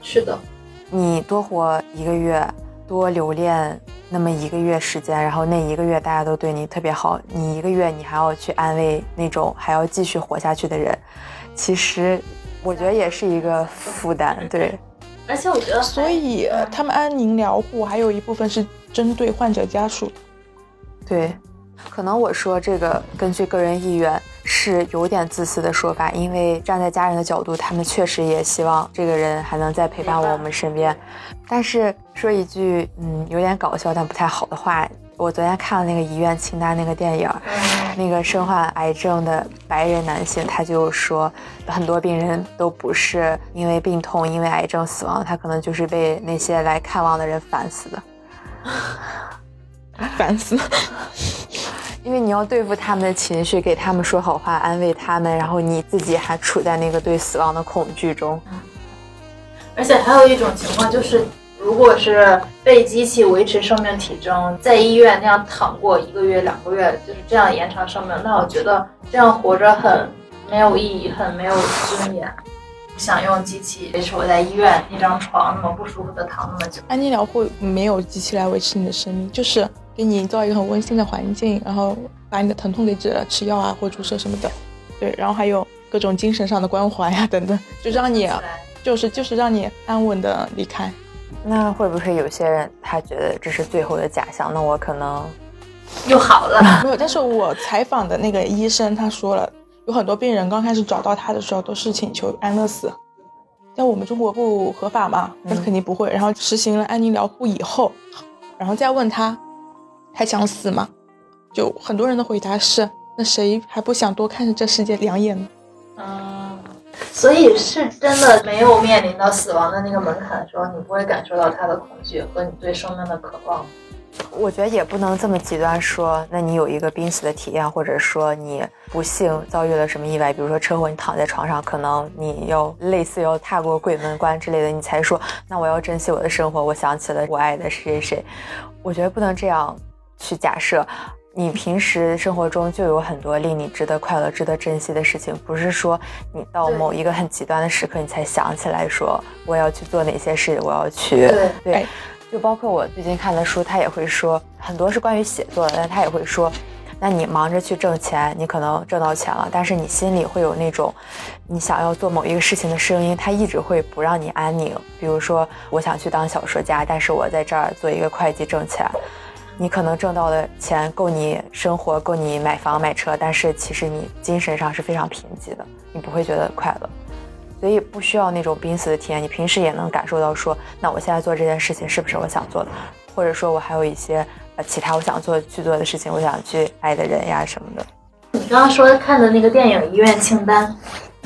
是的，你多活一个月，多留恋那么一个月时间，然后那一个月大家都对你特别好，你一个月你还要去安慰那种还要继续活下去的人，其实我觉得也是一个负担。对，而且我觉得，所以呃他们安宁疗护还有一部分是针对患者家属。对，可能我说这个根据个人意愿是有点自私的说法，因为站在家人的角度，他们确实也希望这个人还能再陪伴我们身边。但是说一句嗯有点搞笑但不太好的话，我昨天看了那个医院清单那个电影，嗯，那个身患癌症的白人男性，他就说很多病人都不是因为病痛、因为癌症死亡，他可能就是被那些来看望的人烦死的。烦死了！因为你要对付他们的情绪，给他们说好话，安慰他们，然后你自己还处在那个对死亡的恐惧中。而且还有一种情况就是，如果是被机器维持生命体征，在医院那样躺过一个月、两个月，就是这样延长生命，那我觉得这样活着很没有意义，很没有尊严。不想用机器维持我在医院那张床那么不舒服的躺那么久。安宁疗护没有机器来维持你的生命，就是给你营造一个很温馨的环境，然后把你的疼痛给治了，吃药啊或注射什么的。对，然后还有各种精神上的关怀呀、等等，就让你就是就是让你安稳的离开。那会不会有些人他觉得这是最后的假象？那我可能又好了，没有，但是我采访的那个医生他说了，有很多病人刚开始找到他的时候都是请求安乐死，在我们中国不合法嘛，那肯定不会。然后实行了安宁疗护以后，然后再问他还想死吗？就很多人的回答是，那谁还不想多看着这世界两眼呢？嗯，所以是真的没有面临到死亡的那个门槛的时候，你不会感受到他的恐惧和你对生命的渴望。我觉得也不能这么极端说，那你有一个濒死的体验，或者说你不幸遭遇了什么意外，比如说车祸，你躺在床上，可能你要类似要踏过鬼门关之类的，你才说，那我要珍惜我的生活，我想起了我爱的谁谁谁。我觉得不能这样去假设，你平时生活中就有很多令你值得快乐、值得珍惜的事情，不是说你到某一个很极端的时刻，你才想起来说我要去做哪些事，我要去对对哎，就包括我最近看的书，他也会说很多是关于写作的，但他也会说，那你忙着去挣钱，你可能挣到钱了，但是你心里会有那种你想要做某一个事情的声音，它一直会不让你安宁。比如说，我想去当小说家，但是我在这儿做一个会计挣钱。你可能挣到的钱够你生活，够你买房买车，但是其实你精神上是非常贫瘠的，你不会觉得快乐。所以不需要那种濒死的体验，你平时也能感受到说，那我现在做这件事情是不是我想做的，或者说我还有一些呃其他我想做去做的事情，我想去爱的人呀什么的。你刚刚说看的那个电影《医院清单》，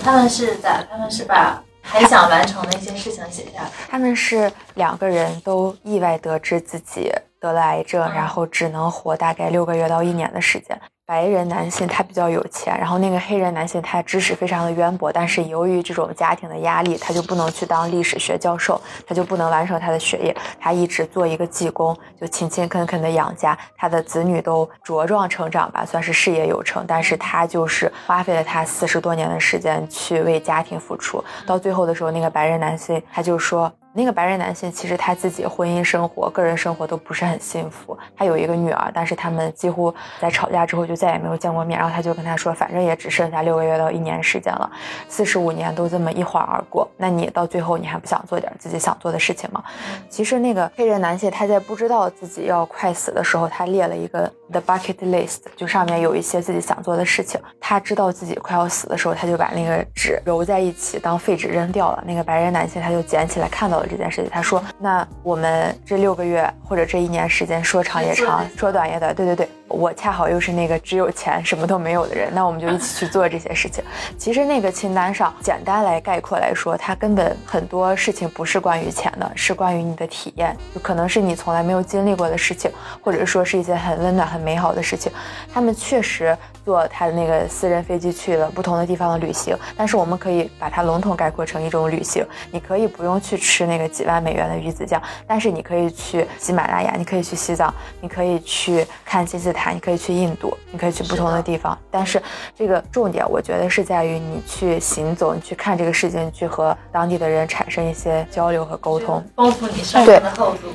他们是咋？他们是把还想完成的一些事情写下来。他们是两个人都意外得知自己得了癌症，嗯然后只能活大概六个月到一年的时间。白人男性他比较有钱，然后那个黑人男性他知识非常的渊博，但是由于这种家庭的压力，他就不能去当历史学教授，他就不能完成他的学业，他一直做一个技工，就勤勤恳恳的养家。他的子女都茁壮成长吧，算是事业有成，但是他就是花费了他四十多年的时间去为家庭付出，到最后的时候，那个白人男性他就说。那个白人男性其实他自己婚姻生活、个人生活都不是很幸福。他有一个女儿，但是他们几乎在吵架之后就再也没有见过面。然后他就跟他说，反正也只剩下六个月到一年时间了，四十五年都这么一晃而过，那你到最后你还不想做点自己想做的事情吗？其实那个黑人男性他在不知道自己要快死的时候，他列了一个 the bucket list，就上面有一些自己想做的事情。他知道自己快要死的时候，他就把那个纸揉在一起当废纸扔掉了。那个白人男性他就捡起来看到了这件事情，他说：“那我们这六个月或者这一年时间，说长也长，说短也短。对对对，我恰好又是那个只有钱什么都没有的人，那我们就一起去做这些事情。其实那个清单上，简单来概括来说，它根本很多事情不是关于钱的，是关于你的体验，就可能是你从来没有经历过的事情，或者说是一些很温暖、很美好的事情。他们确实坐他的那个私人飞机去了不同的地方的旅行，但是我们可以把它笼统概括成一种旅行。你可以不用去吃那个几万美元的鱼子酱，但是你可以去喜马拉雅，你可以去西藏，你可以去看金字塔，你可以去印度，你可以去不同的地方。但是这个重点，我觉得是在于你去行走，你去看这个事情，去和当地的人产生一些交流和沟通。丰富你生活的厚度。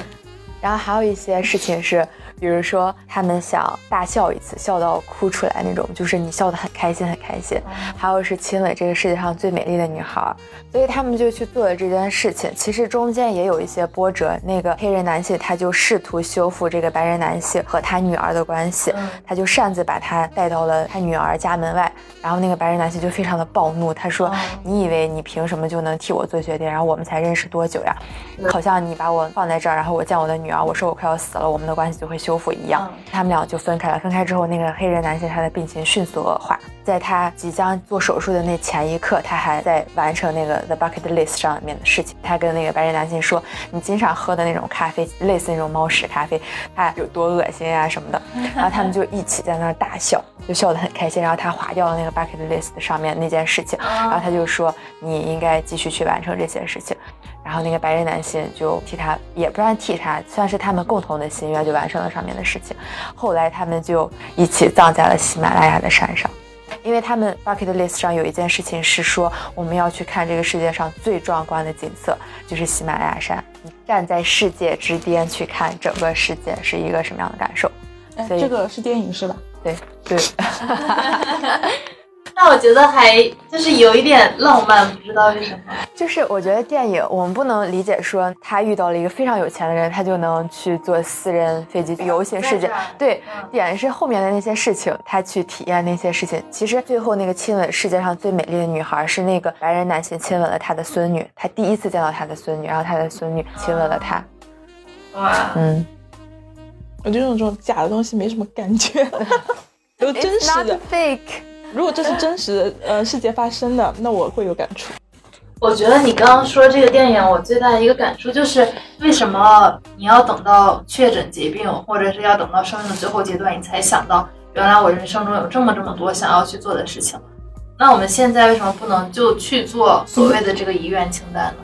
然后还有一些事情是，比如说他们想大笑一次，笑到哭出来那种，就是你笑得很开心很开心。还有是亲吻这个世界上最美丽的女孩，所以他们就去做了这件事情。其实中间也有一些波折，那个黑人男性他就试图修复这个白人男性和他女儿的关系，他就擅自把他带到了他女儿家门外，然后那个白人男性就非常的暴怒，他说：“你以为你凭什么就能替我做决定？然后我们才认识多久呀？好像你把我放在这儿，然后我见我的女儿。”我说我快要死了，我们的关系就会修复一样。他们俩就分开了。分开之后，那个黑人男性他的病情迅速恶化。在他即将做手术的那前一刻，他还在完成那个 the bucket list 上面的事情。他跟那个白人男性说：“你经常喝的那种咖啡，类似那种猫屎咖啡，它有多恶心啊什么的。”然后他们就一起在那儿大笑，就笑得很开心。然后他划掉了那个 bucket list 上面那件事情，然后他就说：“你应该继续去完成这些事情。”然后那个白人男性就替他，也不算替他，算是他们共同的心愿，就完成了上面的事情。后来他们就一起葬在了喜马拉雅的山上，因为他们 bucket list 上有一件事情是说，我们要去看这个世界上最壮观的景色，就是喜马拉雅山。站在世界之巅去看整个世界是一个什么样的感受？所以这个是电影是吧？对对。那我觉得还就是有一点浪漫，不知道为什么。就是我觉得电影，我们不能理解说他遇到了一个非常有钱的人，他就能去坐私人飞机游行世界。对，点是后面的那些事情，他去体验那些事情。其实最后那个亲吻世界上最美丽的女孩是那个白人男性亲吻了他的孙女，他第一次见到他的孙女，然后他的孙女亲吻了他。哇，嗯，我觉得这种假的东西没什么感觉，都真实的。fake。如果这是真实的呃世界发生的，那我会有感触。我觉得你刚刚说这个电影，我最大的一个感触就是，为什么你要等到确诊疾病，或者是要等到生命的最后阶段，你才想到原来我人生中有这么这么多想要去做的事情？那我们现在为什么不能就去做所谓的这个遗愿清单呢？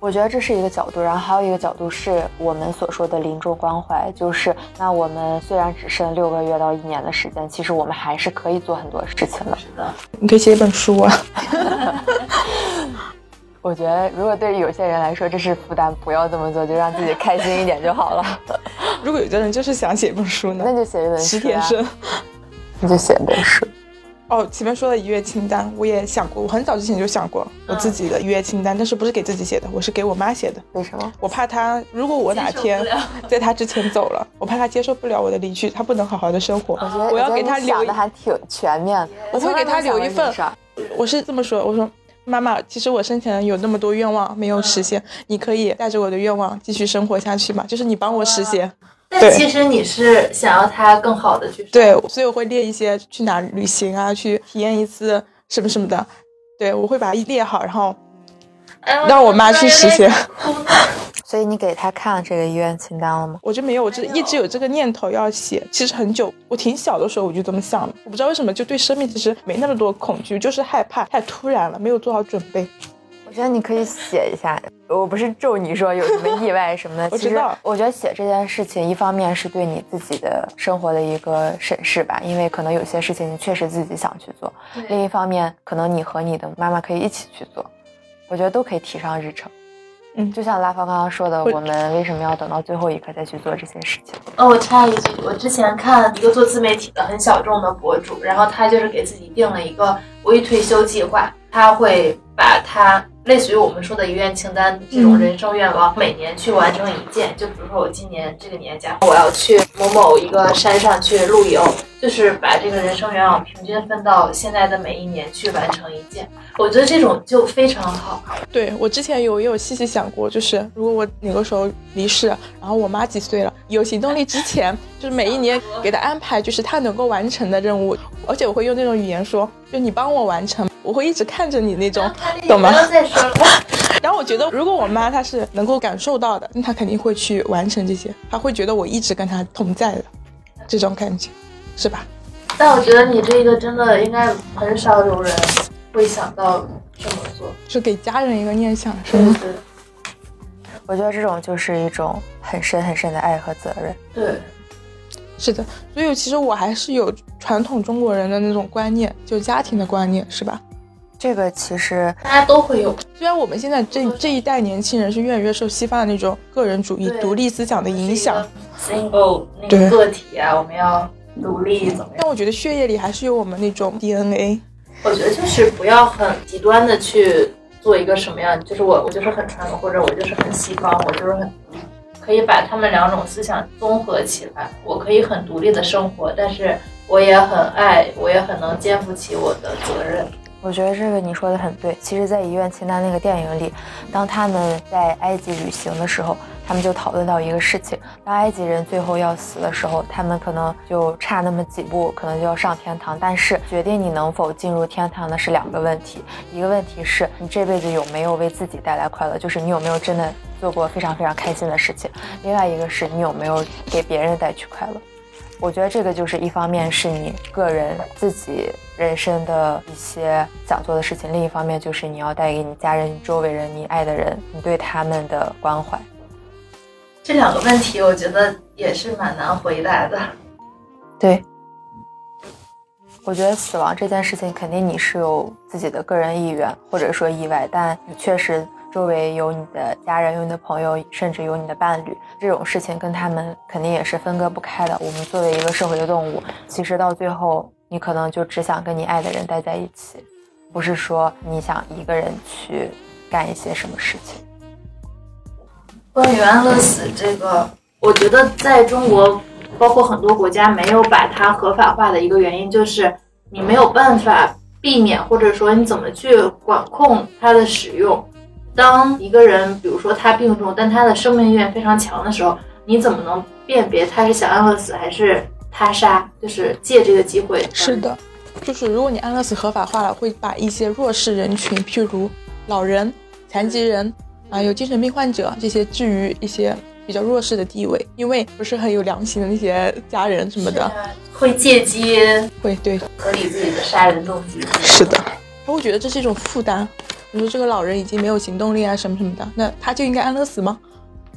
我觉得这是一个角度，然后还有一个角度是我们所说的临终关怀，就是那我们虽然只剩六个月到一年的时间，其实我们还是可以做很多事情的。是的，你可以写一本书啊。我觉得如果对于有些人来说这是负担，不要这么做，就让自己开心一点就好了。如果有的人就是想写一本书呢，那就写一本书、啊。十天生，那就写一本书。哦，前面说的一月清单，我也想过，我很早之前就想过我自己的一月清单，但是不是给自己写的，我是给我妈写的。为什么？我怕她，如果我哪天 在她之前走了，我怕她接受不了我的离去，她不能好好的生活。我觉得我要给她留，想的还挺全面的。我会给她留一份。我是这么说，我说妈妈，其实我生前有那么多愿望没有实现，你可以带着我的愿望继续生活下去嘛？就是你帮我实现。但其实你是想要他更好的去对，所以我会列一些去哪旅行啊，去体验一次什么什么的。对，我会把它列好，然后让我妈去实现。所以你给他看了这个医院清单了吗？我就没有，我就一直有这个念头要写。其实很久，我挺小的时候我就这么想的。我不知道为什么，就对生命其实没那么多恐惧，就是害怕太突然了，没有做好准备。我觉得你可以写一下，我不是咒你说有什么意外什么的。我知道，我觉得写这件事情，一方面是对你自己的生活的一个审视吧，因为可能有些事情你确实自己想去做；另一方面，可能你和你的妈妈可以一起去做。我觉得都可以提上日程。嗯就像拉芳刚刚说的，我们为什么要等到最后一刻再去做这些事情？哦，我插一句，我之前看一个做自媒体的很小众的博主，然后他就是给自己定了一个微退休计划，他会把他类似于我们说的遗愿清单这种嗯人生愿望，每年去完成一件。就比如说我今年这个年假，我要去某某一个山上去露营，就是把这个人生愿望平均分到现在的每一年去完成一件。我觉得这种就非常好。对我之前有也有细细想过，就是如果我哪个时候离世，然后我妈几岁了，有行动力之前，就是每一年给她安排就是她能够完成的任务，而且我会用那种语言说，就你帮我完成，我会一直看着你那种，懂吗。然后我觉得，如果我妈她是能够感受到的，那她肯定会去完成这些，她会觉得我一直跟她同在的，这种感觉，是吧？但我觉得你这个真的应该很少有人会想到这么做。就给家人一个念想，是对吗？对我觉得这种就是一种很深很深的爱和责任。对，是的，所以其实我还是有传统中国人的那种观念，就家庭的观念，是吧？这个其实大家都会有。虽然我们现在这这一代年轻人是越来越受西方的那种个人主义、独立思想的影响，single 那个个体啊，我们要独立怎么样？但我觉得血液里还是有我们那种 DNA。我觉得就是不要很极端的去做一个什么样，就是我我就是很传统，或者我就是很西方，我就是很。可以把他们两种思想综合起来，我可以很独立的生活，但是我也很爱，我也很能肩负起我的责任。我觉得这个你说的很对。其实，在《遗愿清单》那个电影里，当他们在埃及旅行的时候，他们就讨论到一个事情：当埃及人最后要死的时候，他们可能就差那么几步，可能就要上天堂。但是，决定你能否进入天堂的是两个问题：一个问题是你这辈子有没有为自己带来快乐，就是你有没有真的做过非常非常开心的事情；另外一个是你有没有给别人带去快乐。我觉得这个就是一方面是你个人自己人生的一些想做的事情，另一方面就是你要带给你家人、你周围人、你爱的人，你对他们的关怀。这两个问题，我觉得也是蛮难回答的。对，我觉得死亡这件事情，肯定你是有自己的个人意愿或者说意外，但你确实周围有你的家人、有你的朋友，甚至有你的伴侣，这种事情跟他们肯定也是分割不开的。我们作为一个社会的动物，其实到最后，你可能就只想跟你爱的人待在一起，不是说你想一个人去干一些什么事情。关于安乐死这个，我觉得在中国，包括很多国家没有把它合法化的一个原因，就是你没有办法避免，或者说你怎么去管控它的使用。当一个人，比如说他病重，但他的生命意愿非常强的时候，你怎么能辨别他是想安乐死还是他杀？就是借这个机会。是的，就是如果你安乐死合法化了，会把一些弱势人群，譬如老人、残疾人啊，有精神病患者这些置于一些比较弱势的地位，因为不是很有良心的那些家人什么的，会借机会对合理自己的杀人动机。是的，他会觉得这是一种负担。比如说这个老人已经没有行动力啊什么什么的，那他就应该安乐死吗？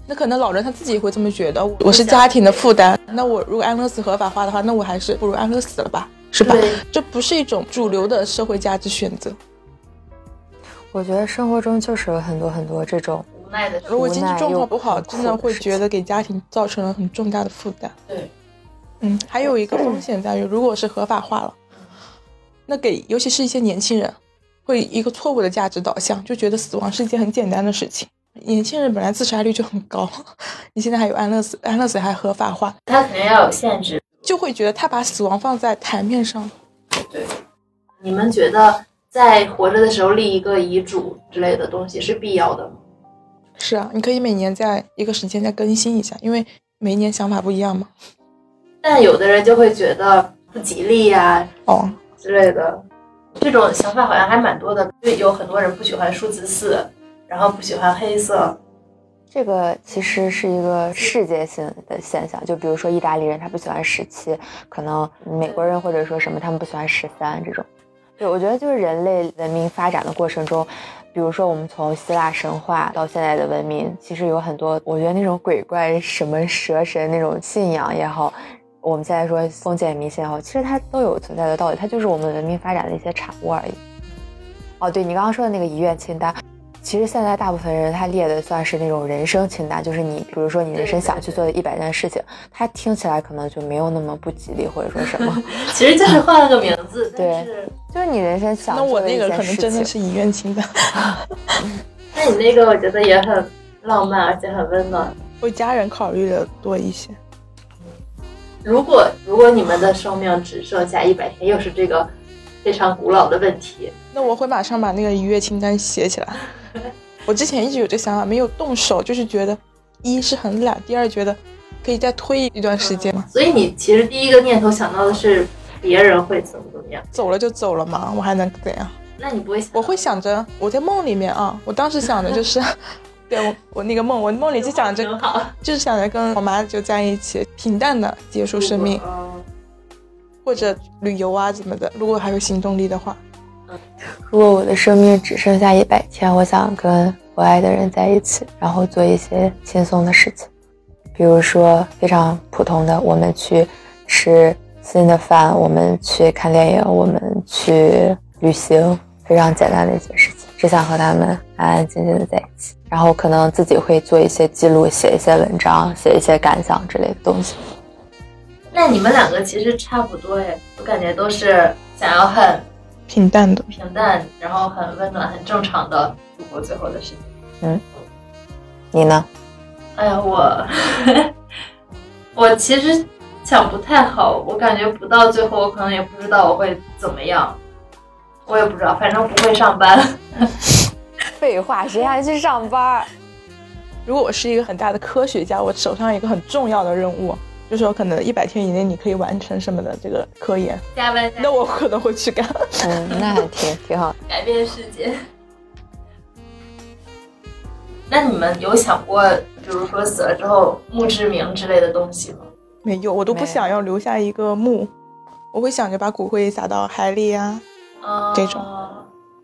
那可能老人他自己也会这么觉得，我是家庭的负担。那我如果安乐死合法化的话，那我还是不如安乐死了吧，是吧？这不是一种主流的社会价值选择。我觉得生活中就是有很多很多这种，无奈的如果经济状况不好，真的会觉得给家庭造成了很重大的负担。对，嗯，还有一个风险在于，如果是合法化了，那给尤其是一些年轻人，会一个错误的价值导向，就觉得死亡是一件很简单的事情。年轻人本来自杀率就很高，你现在还有安乐死，安乐死还合法化，他肯定要有限制。就会觉得他把死亡放在台面上。对你们觉得在活着的时候立一个遗嘱之类的东西是必要的吗？是啊，你可以每年在一个时间再更新一下，因为每一年想法不一样嘛。但有的人就会觉得不吉利呀、哦，之类的，这种想法好像还蛮多的。就有很多人不喜欢数字四，然后不喜欢黑色。这个其实是一个世界性的现象，就比如说意大利人他不喜欢十七，可能美国人或者说什么他们不喜欢十三这种。对，我觉得就是人类文明发展的过程中，比如说我们从希腊神话到现在的文明，其实有很多我觉得那种鬼怪、什么蛇神那种信仰也好，我们现在说封建迷信也好，其实它都有存在的道理，它就是我们文明发展的一些产物而已。哦，对你刚刚说的那个遗愿清单，其实现在大部分人他列的算是那种人生清单，就是你比如说你人生想去做的一百件事情，他听起来可能就没有那么不吉利或者说什么，其实就是换了个名字，对就是你人生想那我做的一那个可能件事情。真的是遗愿清单，那你那个我觉得也很浪漫，而且很温暖。为家人考虑的多一些。如果如果你们的生命只剩下一百天，又是这个非常古老的问题，那我会马上把那个愉悦清单写起来。我之前一直有这想法，没有动手，就是觉得一是很懒，第二觉得可以再推一段时间嘛。所以你其实第一个念头想到的是别人会怎么怎么样，走了就走了嘛，我还能怎样？那你不会想我会想着我在梦里面啊，我当时想的就是，对我我那个梦，我梦里就想着好，就是想着跟我妈就在一起，平淡的结束生命，嗯。或者旅游啊怎么的。如果还有行动力的话，如果我的生命只剩下一百天，我想跟我爱的人在一起，然后做一些轻松的事情，比如说非常普通的，我们去吃新的饭，我们去看电影，我们去旅行，非常简单的一些事情，只想和他们安安静静的在一起，然后可能自己会做一些记录，写一些文章，写一些感想之类的东西。那你们两个其实差不多哎，我感觉都是想要很平淡的。平淡，然后很温暖、很正常的度过最后的时间。嗯你呢？哎呀，我我其实想不太好，我感觉不到最后，我可能也不知道我会怎么样，我也不知道，反正不会上班。废话，谁还去上班？如果我是一个很大的科学家，我手上有一个很重要的任务，就是说可能一百天以内你可以完成什么的这个科研，加班加那我可能会去干。嗯，那还挺挺好。改变世界。那你们有想过，比如说死了之后墓志铭之类的东西吗？没有，我都不想要留下一个墓，我会想着把骨灰撒到海里啊。啊这种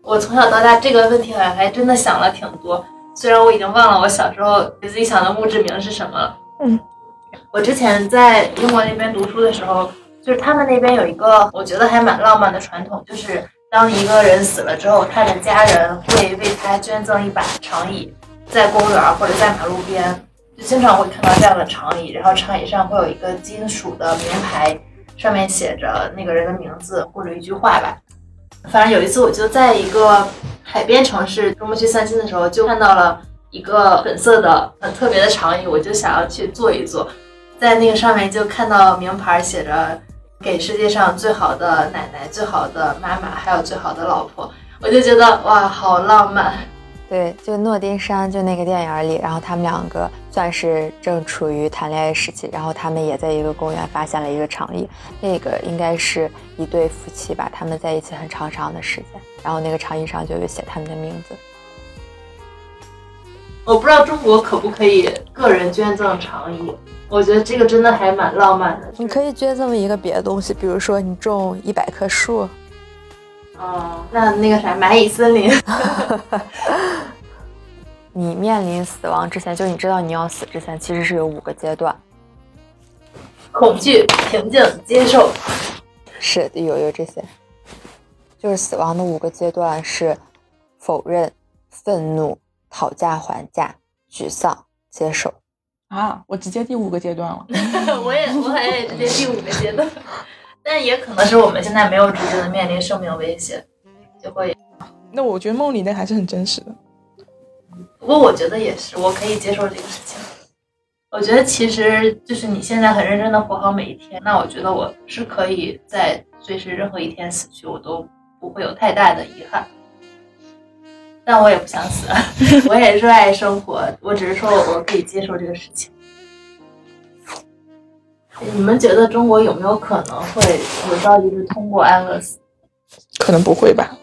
我从小到大这个问题好像还真的想了挺多，虽然我已经忘了我小时候给自己想的墓志铭是什么了。嗯，我之前在英国那边读书的时候，就是他们那边有一个我觉得还蛮浪漫的传统，就是当一个人死了之后，他的家人会为他捐赠一把长椅，在公园或者在马路边，就经常会看到这样的长椅，然后长椅上会有一个金属的名牌，上面写着那个人的名字或者一句话吧。反正有一次，我就在一个海边城市周末去散心的时候，就看到了一个粉色的很特别的长椅，我就想要去坐一坐。在那个上面就看到名牌写着“给世界上最好的奶奶、最好的妈妈，还有最好的老婆”，我就觉得哇，好浪漫。对，就诺丁山就那个电影里，然后他们两个算是正处于谈恋爱时期，然后他们也在一个公园发现了一个长椅，那个应该是一对夫妻吧，他们在一起很长长的时间，然后那个长椅上就有写他们的名字。我不知道中国可不可以个人捐赠长椅，我觉得这个真的还蛮浪漫的。你可以捐赠一个别的东西，比如说你种一百棵树，哦，那那个啥蚂蚁森林，你面临死亡之前，就你知道你要死之前，其实是有五个阶段，恐惧、平静、接受。是有有这些，就是死亡的五个阶段是否认、愤怒、讨价还价、沮丧、接受。啊，我直接第五个阶段了。我也我好像也直接第五个阶段，但也可能是我们现在没有直接的面临生命威胁，就会。那我觉得梦里那还是很真实的。不过我觉得也是，我可以接受这个事情。我觉得其实就是你现在很认真的活好每一天，那我觉得我是可以在随时任何一天死去，我都不会有太大的遗憾。但我也不想死，我也热爱生活，我只是说我可以接受这个事情。你们觉得中国有没有可能会有朝一日通过安乐死？可能不会吧，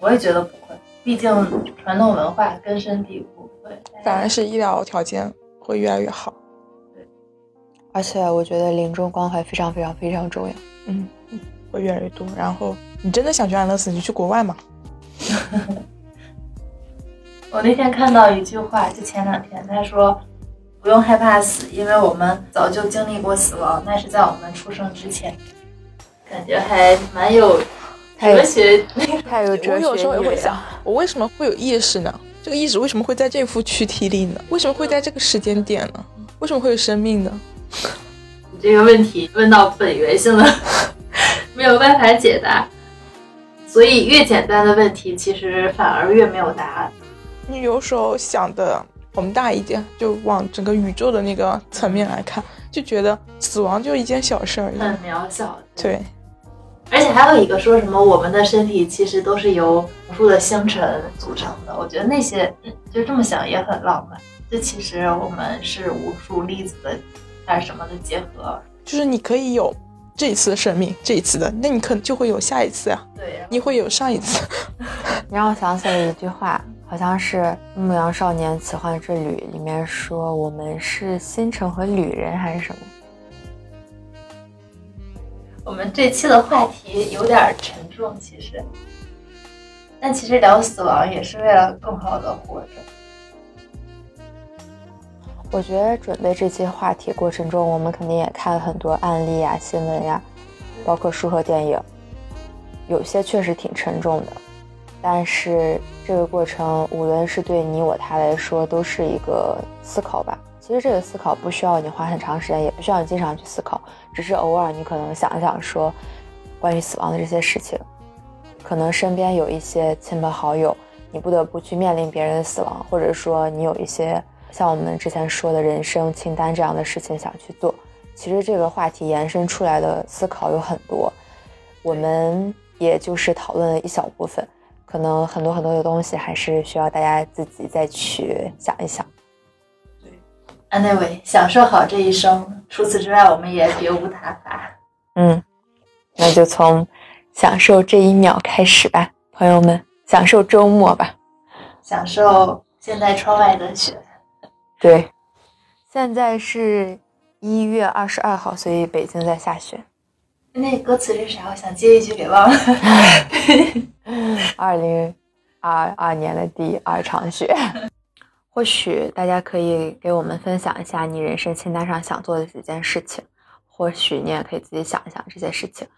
我也觉得不会，毕竟传统文化根深蒂固。对，反而是医疗条件会越来越好。对而且我觉得临终关怀非常非常非常重要。嗯，会越来越多。然后你真的想去安乐死，你就去国外嘛。我那天看到一句话，就前两天他说，不用害怕死，因为我们早就经历过死亡，那是在我们出生之前。感觉还蛮有哲学。太有哲学我有时候也会想，我为什么会有意识呢？这个意识为什么会在这副躯体里呢？为什么会在这个时间点呢？为什么会有生命呢？你 这个问题问到本源性了，没有办法解答。所以越简单的问题，其实反而越没有答案。你有时候想的宏大一点，就往整个宇宙的那个层面来看，就觉得死亡就一件小事儿一很。渺小。对，而且还有一个说什么，我们的身体其实都是由无数的星辰组成的。我觉得那些嗯就这么想也很浪漫。这其实我们是无数粒子的还是什么的结合。就是你可以有这一次的生命，这一次的，那你可能就会有下一次呀、对呀，你会有上一次。你让我想起了一句话，好像是《牧羊少年奇幻之旅》里面说我们是星辰和旅人还是什么？我们这期的话题有点沉重，其实，但其实聊死亡也是为了更好的活着。我觉得准备这期话题过程中，我们肯定也看了很多案例呀、新闻呀，包括书和电影，有些确实挺沉重的。但是这个过程，无论是对你我他来说，都是一个思考吧。其实这个思考不需要你花很长时间，也不需要你经常去思考，只是偶尔你可能想一想说，关于死亡的这些事情，可能身边有一些亲朋好友，你不得不去面临别人的死亡，或者说你有一些像我们之前说的人生清单这样的事情想去做。其实这个话题延伸出来的思考有很多，我们也就是讨论了一小部分，可能很多很多的东西还是需要大家自己再去想一想。对 Anyway，享受好这一生，除此之外，我们也别无他法。嗯，那就从享受这一秒开始吧，朋友们，享受周末吧。享受现在窗外的雪。对，现在是一月二十二号，所以北京在下雪。那歌词是啥？我想接一句给忘了。二零二二年的第二场雪。或许大家可以给我们分享一下你人生清单上想做的几件事情，或许你也可以自己想一想这些事情。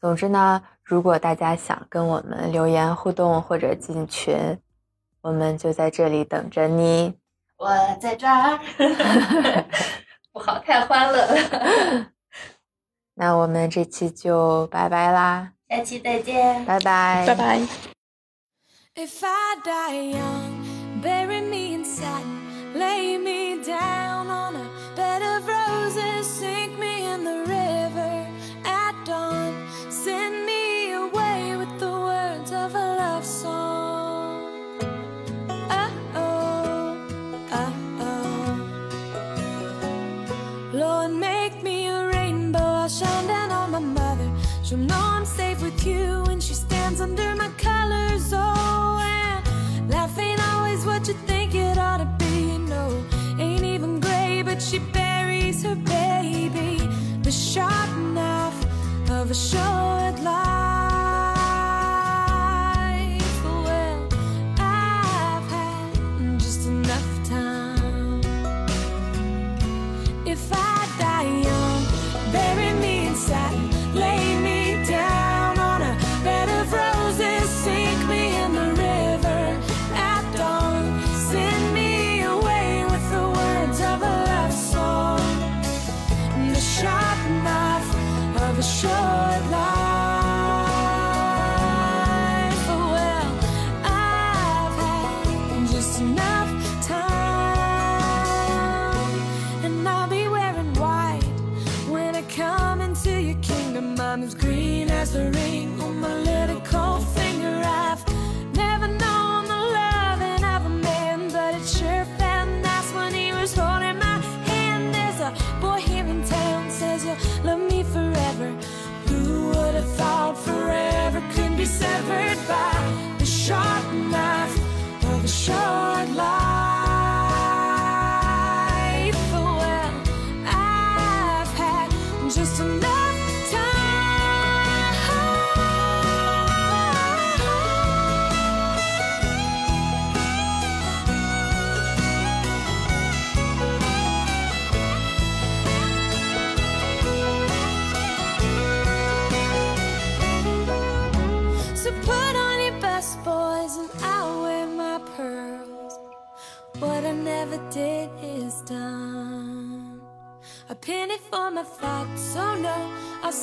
总之呢，如果大家想跟我们留言互动或者进群，我们就在这里等着你。我在这儿，不好，太欢乐了。那我们这期就拜拜啦，下期再见。拜拜，拜拜。If I die young, bury me in satin, lay me down on a bed of roses, sink me in the river at dawn, send me She'll know I'm safe with you when she stands under my colors. Oh, and life ain't always what you think it ought to be. No, ain't even gray, but she buries her baby. The sharp knife of a short life.